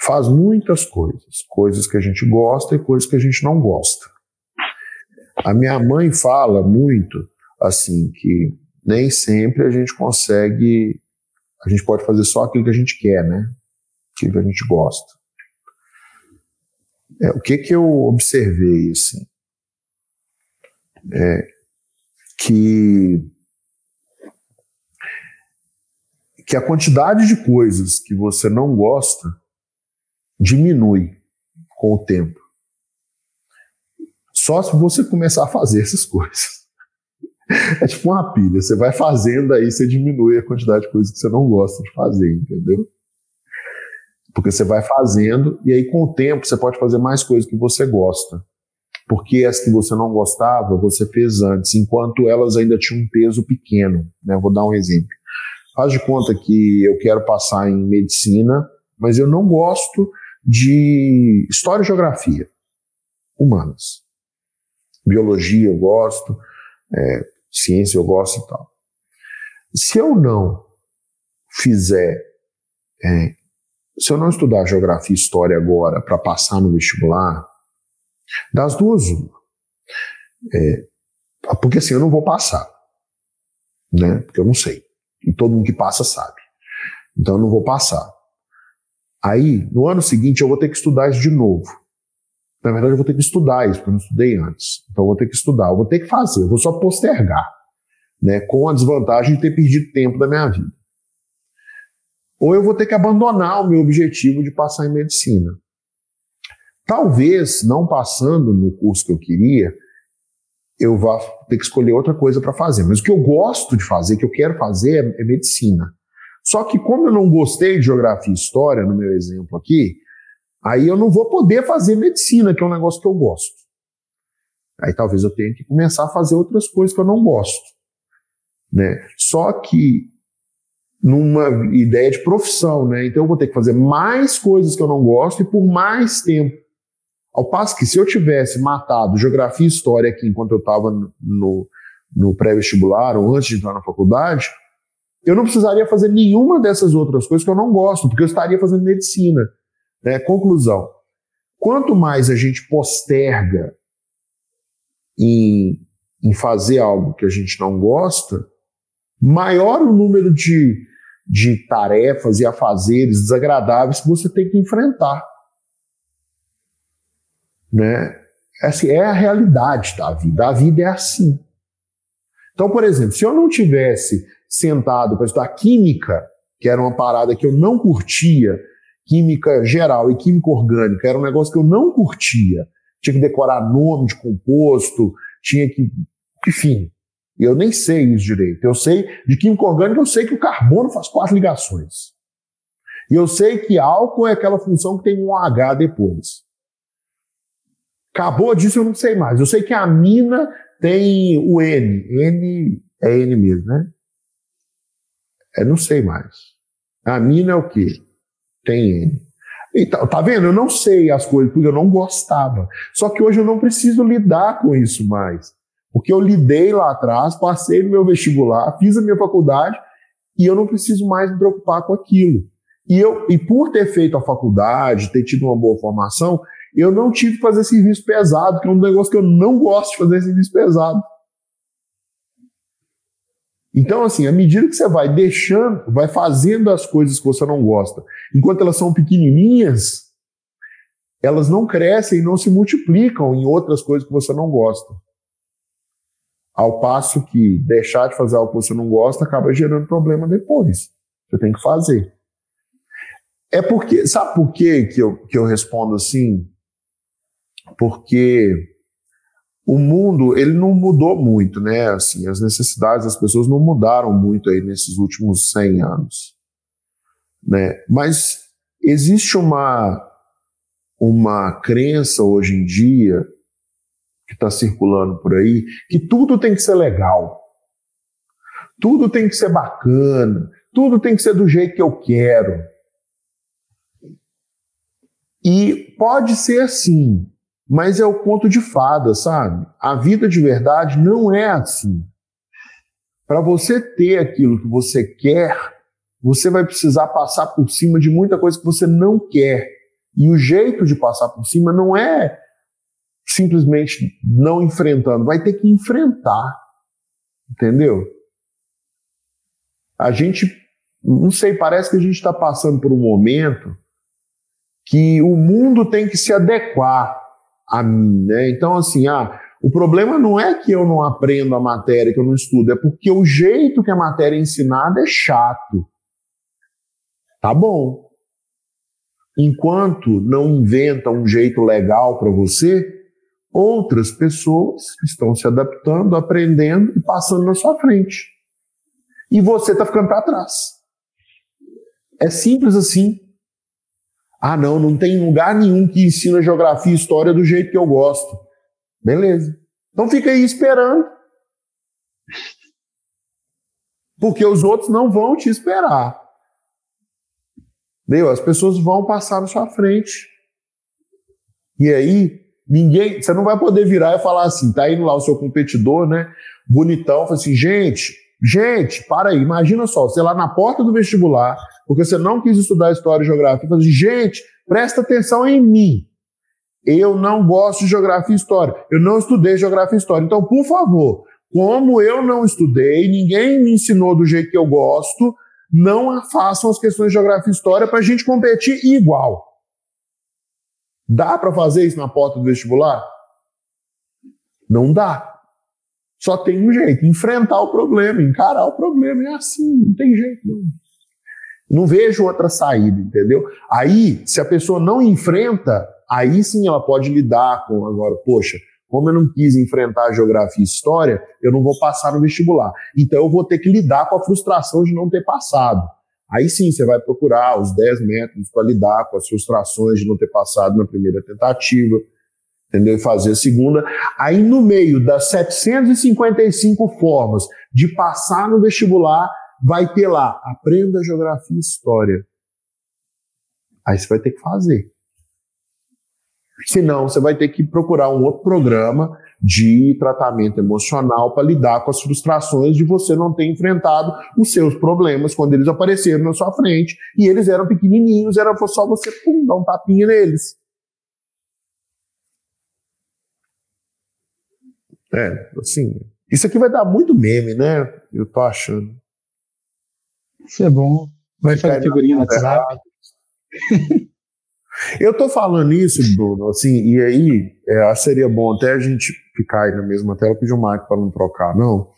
faz muitas coisas, coisas que a gente gosta e coisas que a gente não gosta. A minha mãe fala muito assim que nem sempre a gente consegue, a gente pode fazer só aquilo que a gente quer, né? Aquilo que a gente gosta. É, o que que eu observei assim? É que que a quantidade de coisas que você não gosta diminui com o tempo. Só se você começar a fazer essas coisas. É tipo uma pilha, você vai fazendo aí, você diminui a quantidade de coisas que você não gosta de fazer, entendeu? Porque você vai fazendo e aí com o tempo você pode fazer mais coisas que você gosta. Porque as que você não gostava, você fez antes, enquanto elas ainda tinham um peso pequeno. Né? Vou dar um exemplo. Faz de conta que eu quero passar em medicina, mas eu não gosto de história e geografia humanas biologia eu gosto, é, ciência eu gosto e tal. Se eu não fizer, é, se eu não estudar geografia e história agora para passar no vestibular, das duas uma. É, porque assim eu não vou passar, né? Porque eu não sei. E todo mundo que passa sabe. Então eu não vou passar. Aí, no ano seguinte, eu vou ter que estudar isso de novo. Na verdade, eu vou ter que estudar isso, porque eu não estudei antes. Então, eu vou ter que estudar, eu vou ter que fazer, eu vou só postergar, né, com a desvantagem de ter perdido tempo da minha vida. Ou eu vou ter que abandonar o meu objetivo de passar em medicina. Talvez, não passando no curso que eu queria, eu vá ter que escolher outra coisa para fazer. Mas o que eu gosto de fazer, que eu quero fazer, é, é medicina. Só que, como eu não gostei de geografia e história, no meu exemplo aqui, Aí eu não vou poder fazer medicina, que é um negócio que eu gosto. Aí talvez eu tenha que começar a fazer outras coisas que eu não gosto. Né? Só que numa ideia de profissão, né? Então eu vou ter que fazer mais coisas que eu não gosto e por mais tempo. Ao passo que se eu tivesse matado geografia e história aqui enquanto eu estava no, no pré-vestibular ou antes de entrar na faculdade, eu não precisaria fazer nenhuma dessas outras coisas que eu não gosto, porque eu estaria fazendo medicina. Né? Conclusão: quanto mais a gente posterga em, em fazer algo que a gente não gosta, maior o número de, de tarefas e afazeres desagradáveis que você tem que enfrentar. Né? Essa é a realidade da vida. A vida é assim. Então, por exemplo, se eu não tivesse sentado para estudar química, que era uma parada que eu não curtia, química geral e química orgânica, era um negócio que eu não curtia. Tinha que decorar nome de composto, tinha que. Enfim, eu nem sei isso direito. Eu sei de química orgânica, eu sei que o carbono faz quatro ligações. E eu sei que álcool é aquela função que tem um H depois. Acabou disso, eu não sei mais. Eu sei que a amina tem o N. N é N mesmo, né? É, não sei mais. A amina é o quê? Tem. Então, tá vendo? Eu não sei as coisas porque eu não gostava. Só que hoje eu não preciso lidar com isso mais. Porque eu lidei lá atrás, passei no meu vestibular, fiz a minha faculdade e eu não preciso mais me preocupar com aquilo. E, eu, e por ter feito a faculdade, ter tido uma boa formação, eu não tive que fazer serviço pesado, que é um negócio que eu não gosto de fazer serviço pesado. Então, assim, à medida que você vai deixando, vai fazendo as coisas que você não gosta, enquanto elas são pequenininhas, elas não crescem e não se multiplicam em outras coisas que você não gosta. Ao passo que deixar de fazer algo que você não gosta acaba gerando problema depois. Você tem que fazer. É porque, sabe por quê que eu, que eu respondo assim? Porque o mundo ele não mudou muito, né? Assim, as necessidades das pessoas não mudaram muito aí nesses últimos 100 anos, né? Mas existe uma uma crença hoje em dia que está circulando por aí, que tudo tem que ser legal, tudo tem que ser bacana, tudo tem que ser do jeito que eu quero. E pode ser assim, mas é o conto de fada, sabe? A vida de verdade não é assim. Para você ter aquilo que você quer, você vai precisar passar por cima de muita coisa que você não quer. E o jeito de passar por cima não é simplesmente não enfrentando, vai ter que enfrentar. Entendeu? A gente, não sei, parece que a gente está passando por um momento que o mundo tem que se adequar a mim, né? Então, assim, ah, o problema não é que eu não aprendo a matéria, que eu não estudo, é porque o jeito que a matéria é ensinada é chato. Tá bom. Enquanto não inventa um jeito legal para você, outras pessoas estão se adaptando, aprendendo e passando na sua frente. E você está ficando para trás. É simples assim. Ah, não, não tem lugar nenhum que ensina geografia e história do jeito que eu gosto. Beleza. Então fica aí esperando. Porque os outros não vão te esperar. Entendeu? As pessoas vão passar na sua frente. E aí, Ninguém, você não vai poder virar e falar assim, tá indo lá o seu competidor, né? Bonitão, fala assim, gente, gente, para aí, imagina só, você lá na porta do vestibular, porque você não quis estudar história e geografia, assim, gente, presta atenção em mim. Eu não gosto de geografia e história. Eu não estudei geografia e história. Então, por favor, como eu não estudei, ninguém me ensinou do jeito que eu gosto, não façam as questões de geografia e história para a gente competir igual. Dá para fazer isso na porta do vestibular? Não dá. Só tem um jeito: enfrentar o problema, encarar o problema. É assim, não tem jeito. Não, não vejo outra saída, entendeu? Aí, se a pessoa não enfrenta, aí sim ela pode lidar com agora, poxa, como eu não quis enfrentar geografia e história, eu não vou passar no vestibular. Então eu vou ter que lidar com a frustração de não ter passado. Aí sim você vai procurar os 10 métodos para lidar com as frustrações de não ter passado na primeira tentativa, entendeu? E fazer a segunda. Aí no meio das 755 formas de passar no vestibular, vai ter lá, aprenda geografia e história. Aí você vai ter que fazer. Senão, você vai ter que procurar um outro programa de tratamento emocional para lidar com as frustrações de você não ter enfrentado os seus problemas quando eles apareceram na sua frente e eles eram pequenininhos, era só você pum, dar um tapinha neles. É, assim, isso aqui vai dar muito meme, né? Eu tô achando. Isso é bom. Vai fazer figurinha no WhatsApp. Eu tô falando isso, Bruno, assim, e aí é, seria bom até a gente ficar aí na mesma tela, pedir o Marco para não trocar, não,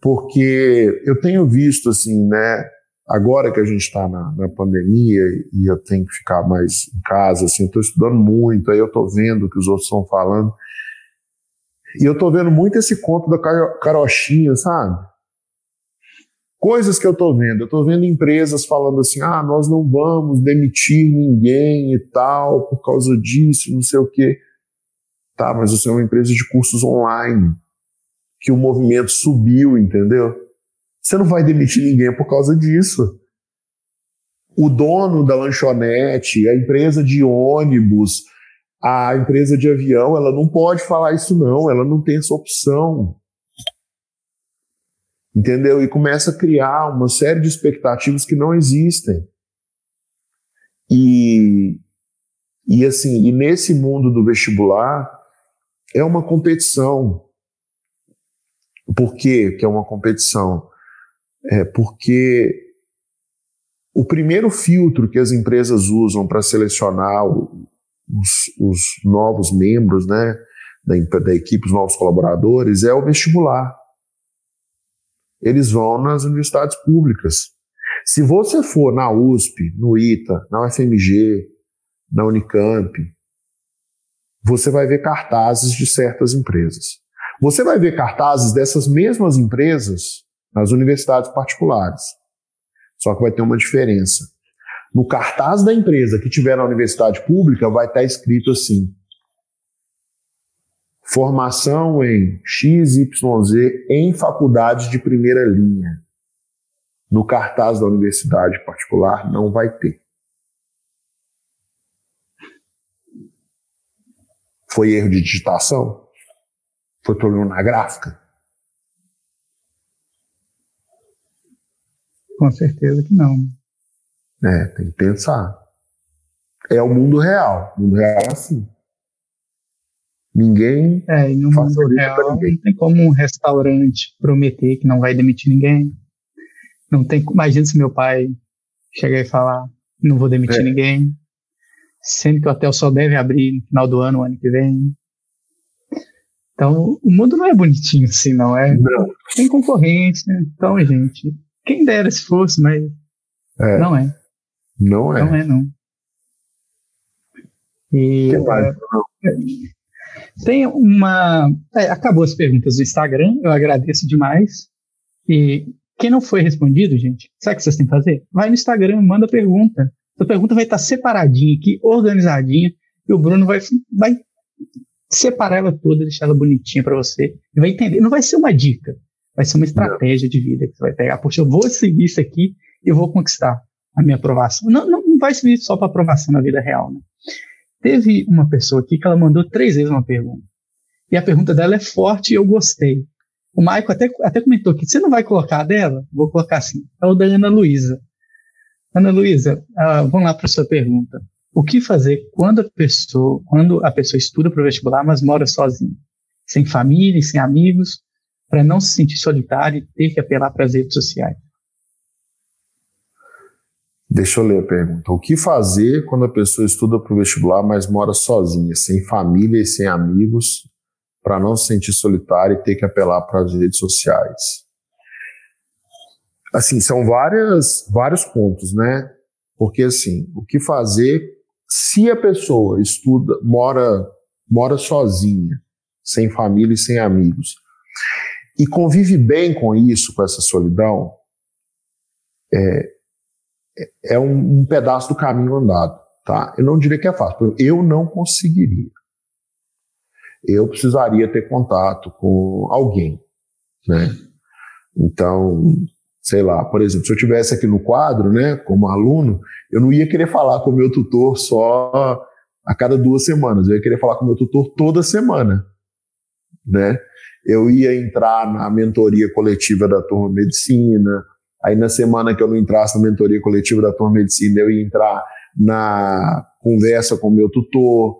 porque eu tenho visto, assim, né, agora que a gente está na, na, pandemia e eu tenho que ficar mais em casa, assim, eu estou estudando muito, aí eu estou vendo o que os outros estão falando, e eu estou vendo muito esse conto da carochinha, sabe? Coisas que eu estou vendo. Eu estou vendo empresas falando assim: ah, nós não vamos demitir ninguém e tal, por causa disso, não sei o quê. Tá, mas você é uma empresa de cursos online, que o movimento subiu, entendeu? Você não vai demitir ninguém por causa disso. O dono da lanchonete, a empresa de ônibus, a empresa de avião, ela não pode falar isso, não, ela não tem essa opção entendeu? E começa a criar uma série de expectativas que não existem. E, e assim, e nesse mundo do vestibular é uma competição. Por quê que é uma competição? É porque o primeiro filtro que as empresas usam para selecionar os, os, novos membros né, da, da equipe, os novos colaboradores, é o vestibular eles vão nas universidades públicas. Se você for na USP, no ITA, na UFMG, na Unicamp, você vai ver cartazes de certas empresas. Você vai ver cartazes dessas mesmas empresas nas universidades particulares. Só que vai ter uma diferença. No cartaz da empresa que tiver na universidade pública, vai estar escrito assim: Formação em XYZ em faculdades de primeira linha. No cartaz da universidade particular não vai ter. Foi erro de digitação? Foi problema na gráfica? Com certeza que não. É, tem que pensar. É o mundo real. O mundo real é assim. Ninguém. É, e no mundo real não tem como um restaurante prometer que não vai demitir ninguém. Não tem. Imagina se meu pai chegar e falar: não vou demitir é. ninguém. Sendo que o hotel só deve abrir no final do ano, ano que vem. Então, o mundo não é bonitinho assim, não é? Não. Tem concorrência. Então, gente, quem dera se fosse, mas é. não é. Não é. Não é, não. E, que mais, é, tem uma. É, acabou as perguntas do Instagram, eu agradeço demais. E quem não foi respondido, gente, sabe o que vocês têm que fazer? Vai no Instagram, manda pergunta. A pergunta vai estar separadinha aqui, organizadinha, e o Bruno vai, vai separar ela toda, deixar ela bonitinha para você. E vai entender. Não vai ser uma dica, vai ser uma estratégia de vida que você vai pegar. Poxa, eu vou seguir isso aqui e vou conquistar a minha aprovação. Não, não, não vai servir só para aprovação na vida real, né? Teve uma pessoa aqui que ela mandou três vezes uma pergunta. E a pergunta dela é forte e eu gostei. O Maico até, até comentou que você não vai colocar a dela? Vou colocar assim. É o da Ana Luísa. Ana Luísa, uh, vamos lá para sua pergunta. O que fazer quando a pessoa, quando a pessoa estuda para o vestibular, mas mora sozinha, sem família sem amigos, para não se sentir solitário e ter que apelar para as redes sociais? Deixa eu ler a pergunta. O que fazer quando a pessoa estuda para o vestibular, mas mora sozinha, sem família e sem amigos, para não se sentir solitária e ter que apelar para as redes sociais? Assim, são várias, vários pontos, né? Porque, assim, o que fazer se a pessoa estuda, mora, mora sozinha, sem família e sem amigos, e convive bem com isso, com essa solidão, é, é um, um, pedaço do caminho andado, tá? Eu não diria que é fácil, eu não conseguiria. Eu precisaria ter contato com alguém, né? Então, sei lá, por exemplo, se eu tivesse aqui no quadro, né, como aluno, eu não ia querer falar com o meu tutor só a cada duas semanas, eu ia querer falar com o meu tutor toda semana, né? Eu ia entrar na mentoria coletiva da turma medicina, aí na semana que eu não entrasse na mentoria coletiva da turma medicina, eu ia entrar na conversa com o meu tutor,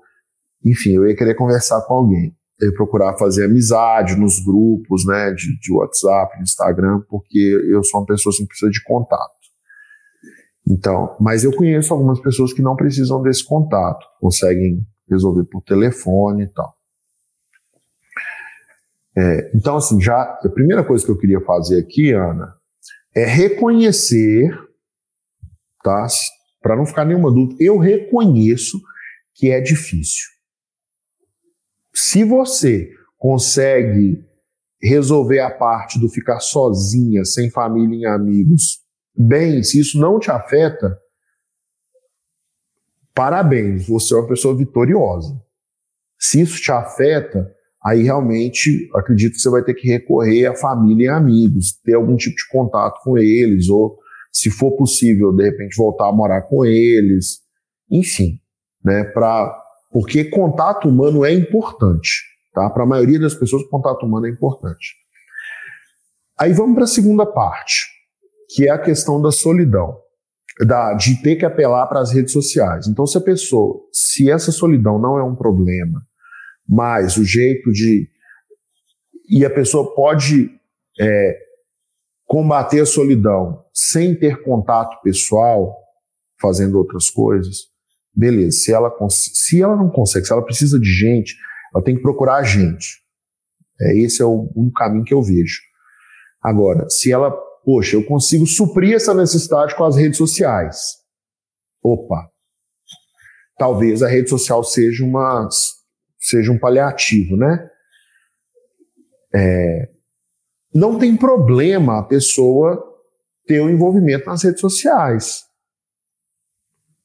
enfim, eu ia querer conversar com alguém eu procurar fazer amizade nos grupos, né, de, de WhatsApp, de Instagram, porque eu sou uma pessoa assim, que precisa de contato. Então, mas eu conheço algumas pessoas que não precisam desse contato, conseguem resolver por telefone e tal. É, então, assim, já a primeira coisa que eu queria fazer aqui, Ana, é reconhecer, tá? Para não ficar nenhuma dúvida, eu reconheço que é difícil. Se você consegue resolver a parte do ficar sozinha, sem família e amigos, bem, se isso não te afeta, parabéns, você é uma pessoa vitoriosa. Se isso te afeta, aí realmente acredito que você vai ter que recorrer à família e amigos, ter algum tipo de contato com eles, ou se for possível, de repente voltar a morar com eles, enfim, né, para porque contato humano é importante. Tá? Para a maioria das pessoas, contato humano é importante. Aí vamos para a segunda parte, que é a questão da solidão, da, de ter que apelar para as redes sociais. Então, se a pessoa, se essa solidão não é um problema, mas o jeito de. E a pessoa pode é, combater a solidão sem ter contato pessoal, fazendo outras coisas, Beleza, se ela, se ela não consegue, se ela precisa de gente, ela tem que procurar gente. É, esse é o único caminho que eu vejo. Agora, se ela, poxa, eu consigo suprir essa necessidade com as redes sociais. Opa, talvez a rede social seja, uma, seja um paliativo, né? É, não tem problema a pessoa ter o um envolvimento nas redes sociais,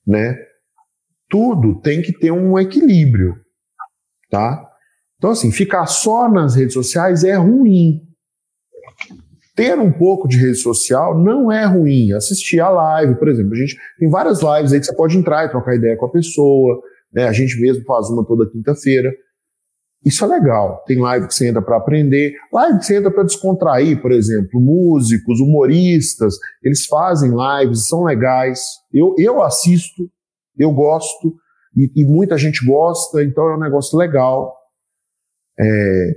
né? tudo tem que ter um equilíbrio, tá? Então, assim, ficar só nas redes sociais é ruim. Ter um pouco de rede social não é ruim. Assistir a live, por exemplo, a gente tem várias lives aí que você pode entrar e trocar ideia com a pessoa, né? A gente mesmo faz uma toda quinta-feira. Isso é legal. Tem live que você entra para aprender, live que você entra para descontrair, por exemplo, músicos, humoristas, eles fazem lives, são legais. Eu, eu assisto, eu gosto e, e, muita gente gosta, então é um negócio legal. É,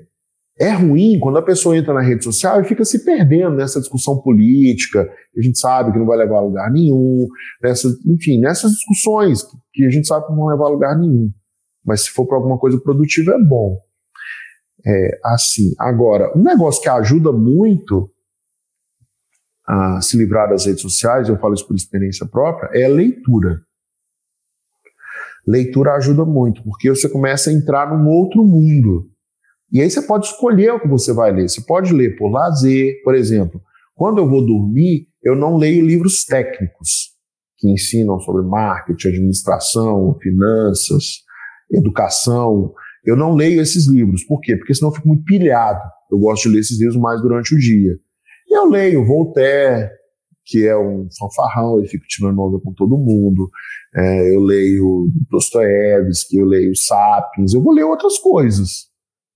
é ruim quando a pessoa entra na rede social e fica se perdendo nessa discussão política, que a gente sabe que não vai levar a lugar nenhum, nessa, enfim, nessas discussões que a gente sabe que não vão levar a lugar nenhum. Mas se for para alguma coisa produtiva, é bom. É, assim, agora, um negócio que ajuda muito a se livrar das redes sociais, eu falo isso por experiência própria, é a leitura leitura ajuda muito, porque você começa a entrar num outro mundo. E aí você pode escolher o que você vai ler. Você pode ler por lazer, por exemplo. Quando eu vou dormir, eu não leio livros técnicos que ensinam sobre marketing, administração, finanças, educação. Eu não leio esses livros. Por quê? Porque senão eu fico muito pilhado. Eu gosto de ler esses livros mais durante o dia. Eu leio Voltaire, que é um fanfarrão e fico tirando onda com todo mundo. É, eu leio Dostoiévski, eu leio Sapiens, eu vou ler outras coisas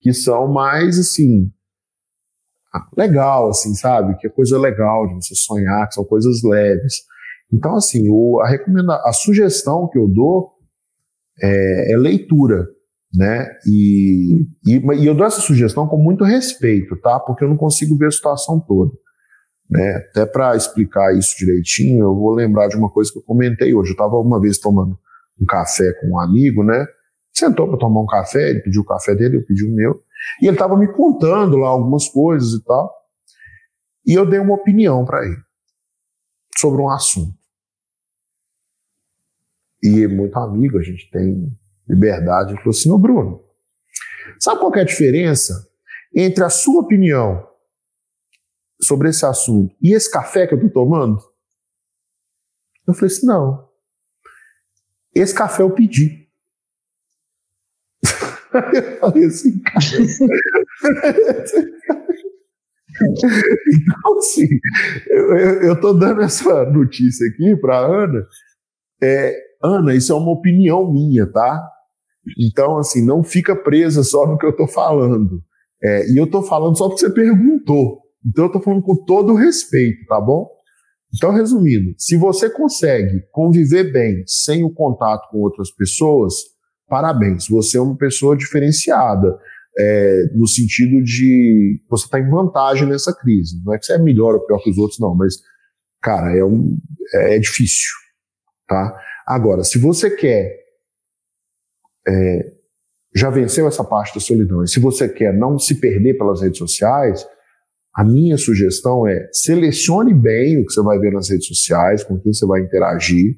que são mais assim ah, legal, assim, sabe? Que é coisa legal de você sonhar, que são coisas leves. Então, assim, o, a recomenda, a sugestão que eu dou é, é leitura, né? E, e, e, eu dou essa sugestão com muito respeito, tá? Porque eu não consigo ver a situação toda. Né? Até para explicar isso direitinho, eu vou lembrar de uma coisa que eu comentei hoje. Eu estava uma vez tomando um café com um amigo, né? Sentou para tomar um café, ele pediu o café dele, eu pedi o meu. E ele estava me contando lá algumas coisas e tal. E eu dei uma opinião para ele sobre um assunto. E muito amigo, a gente tem liberdade. Ele falou assim: Ô Bruno, sabe qual é a diferença entre a sua opinião sobre esse assunto. E esse café que eu estou tomando? Eu falei assim: não. Esse café eu pedi. Eu falei assim, cara. então, assim, eu estou dando essa notícia aqui para Ana. É, Ana, isso é uma opinião minha, tá? Então, assim, não fica presa só no que eu estou falando. É, e eu estou falando só porque você perguntou. Então, eu estou falando com todo respeito, tá bom? Então, resumindo, se você consegue conviver bem sem o contato com outras pessoas, parabéns, você é uma pessoa diferenciada. É, no sentido de você está em vantagem nessa crise. Não é que você é melhor ou pior que os outros, não, mas, cara, é, um, é, é difícil. Tá? Agora, se você quer é, já venceu essa parte da solidão. E se você quer não se perder pelas redes sociais, a minha sugestão é selecione bem o que você vai ver nas redes sociais, com quem você vai interagir,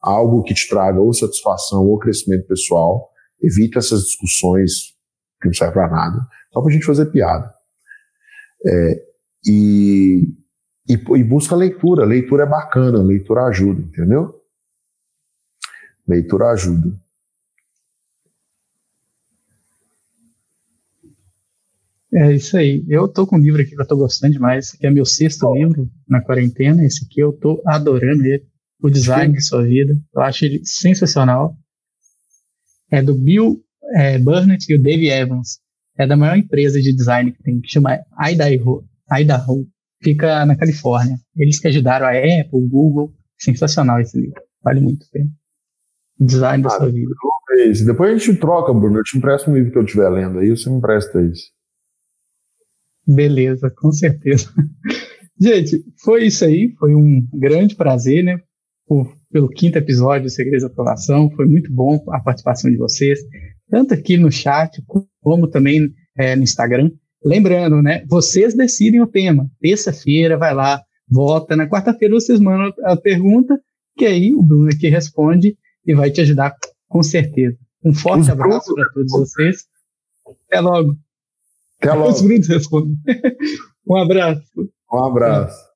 algo que te traga ou satisfação ou crescimento pessoal. Evite essas discussões que não servem para nada, só para a gente fazer piada. É, e, e, e busca leitura. Leitura é bacana, leitura ajuda, entendeu? Leitura ajuda. É isso aí. Eu tô com um livro aqui que eu tô gostando demais. Esse aqui é meu sexto oh. livro na quarentena. Esse aqui eu tô adorando ele. O design de sua vida. Eu acho ele sensacional. É do Bill é, Burnett e o Dave Evans. É da maior empresa de design que tem, que chama Idaho. Idaho. Fica na Califórnia. Eles que ajudaram a Apple, o Google. Sensacional esse livro. Vale muito a pena. Design ah, da sua vida. Depois a gente troca, Bruno. Eu te empresto um livro que eu estiver lendo aí, você me empresta isso. Beleza, com certeza. Gente, foi isso aí. Foi um grande prazer, né? Por, pelo quinto episódio do Segredos da Aprovação. Foi muito bom a participação de vocês, tanto aqui no chat, como também é, no Instagram. Lembrando, né? Vocês decidem o tema. Terça-feira, vai lá, vota. Na quarta-feira vocês mandam a pergunta, que aí o Bruno aqui responde e vai te ajudar com certeza. Um forte abraço para todos vocês. Até logo. Até logo. um abraço. Um abraço.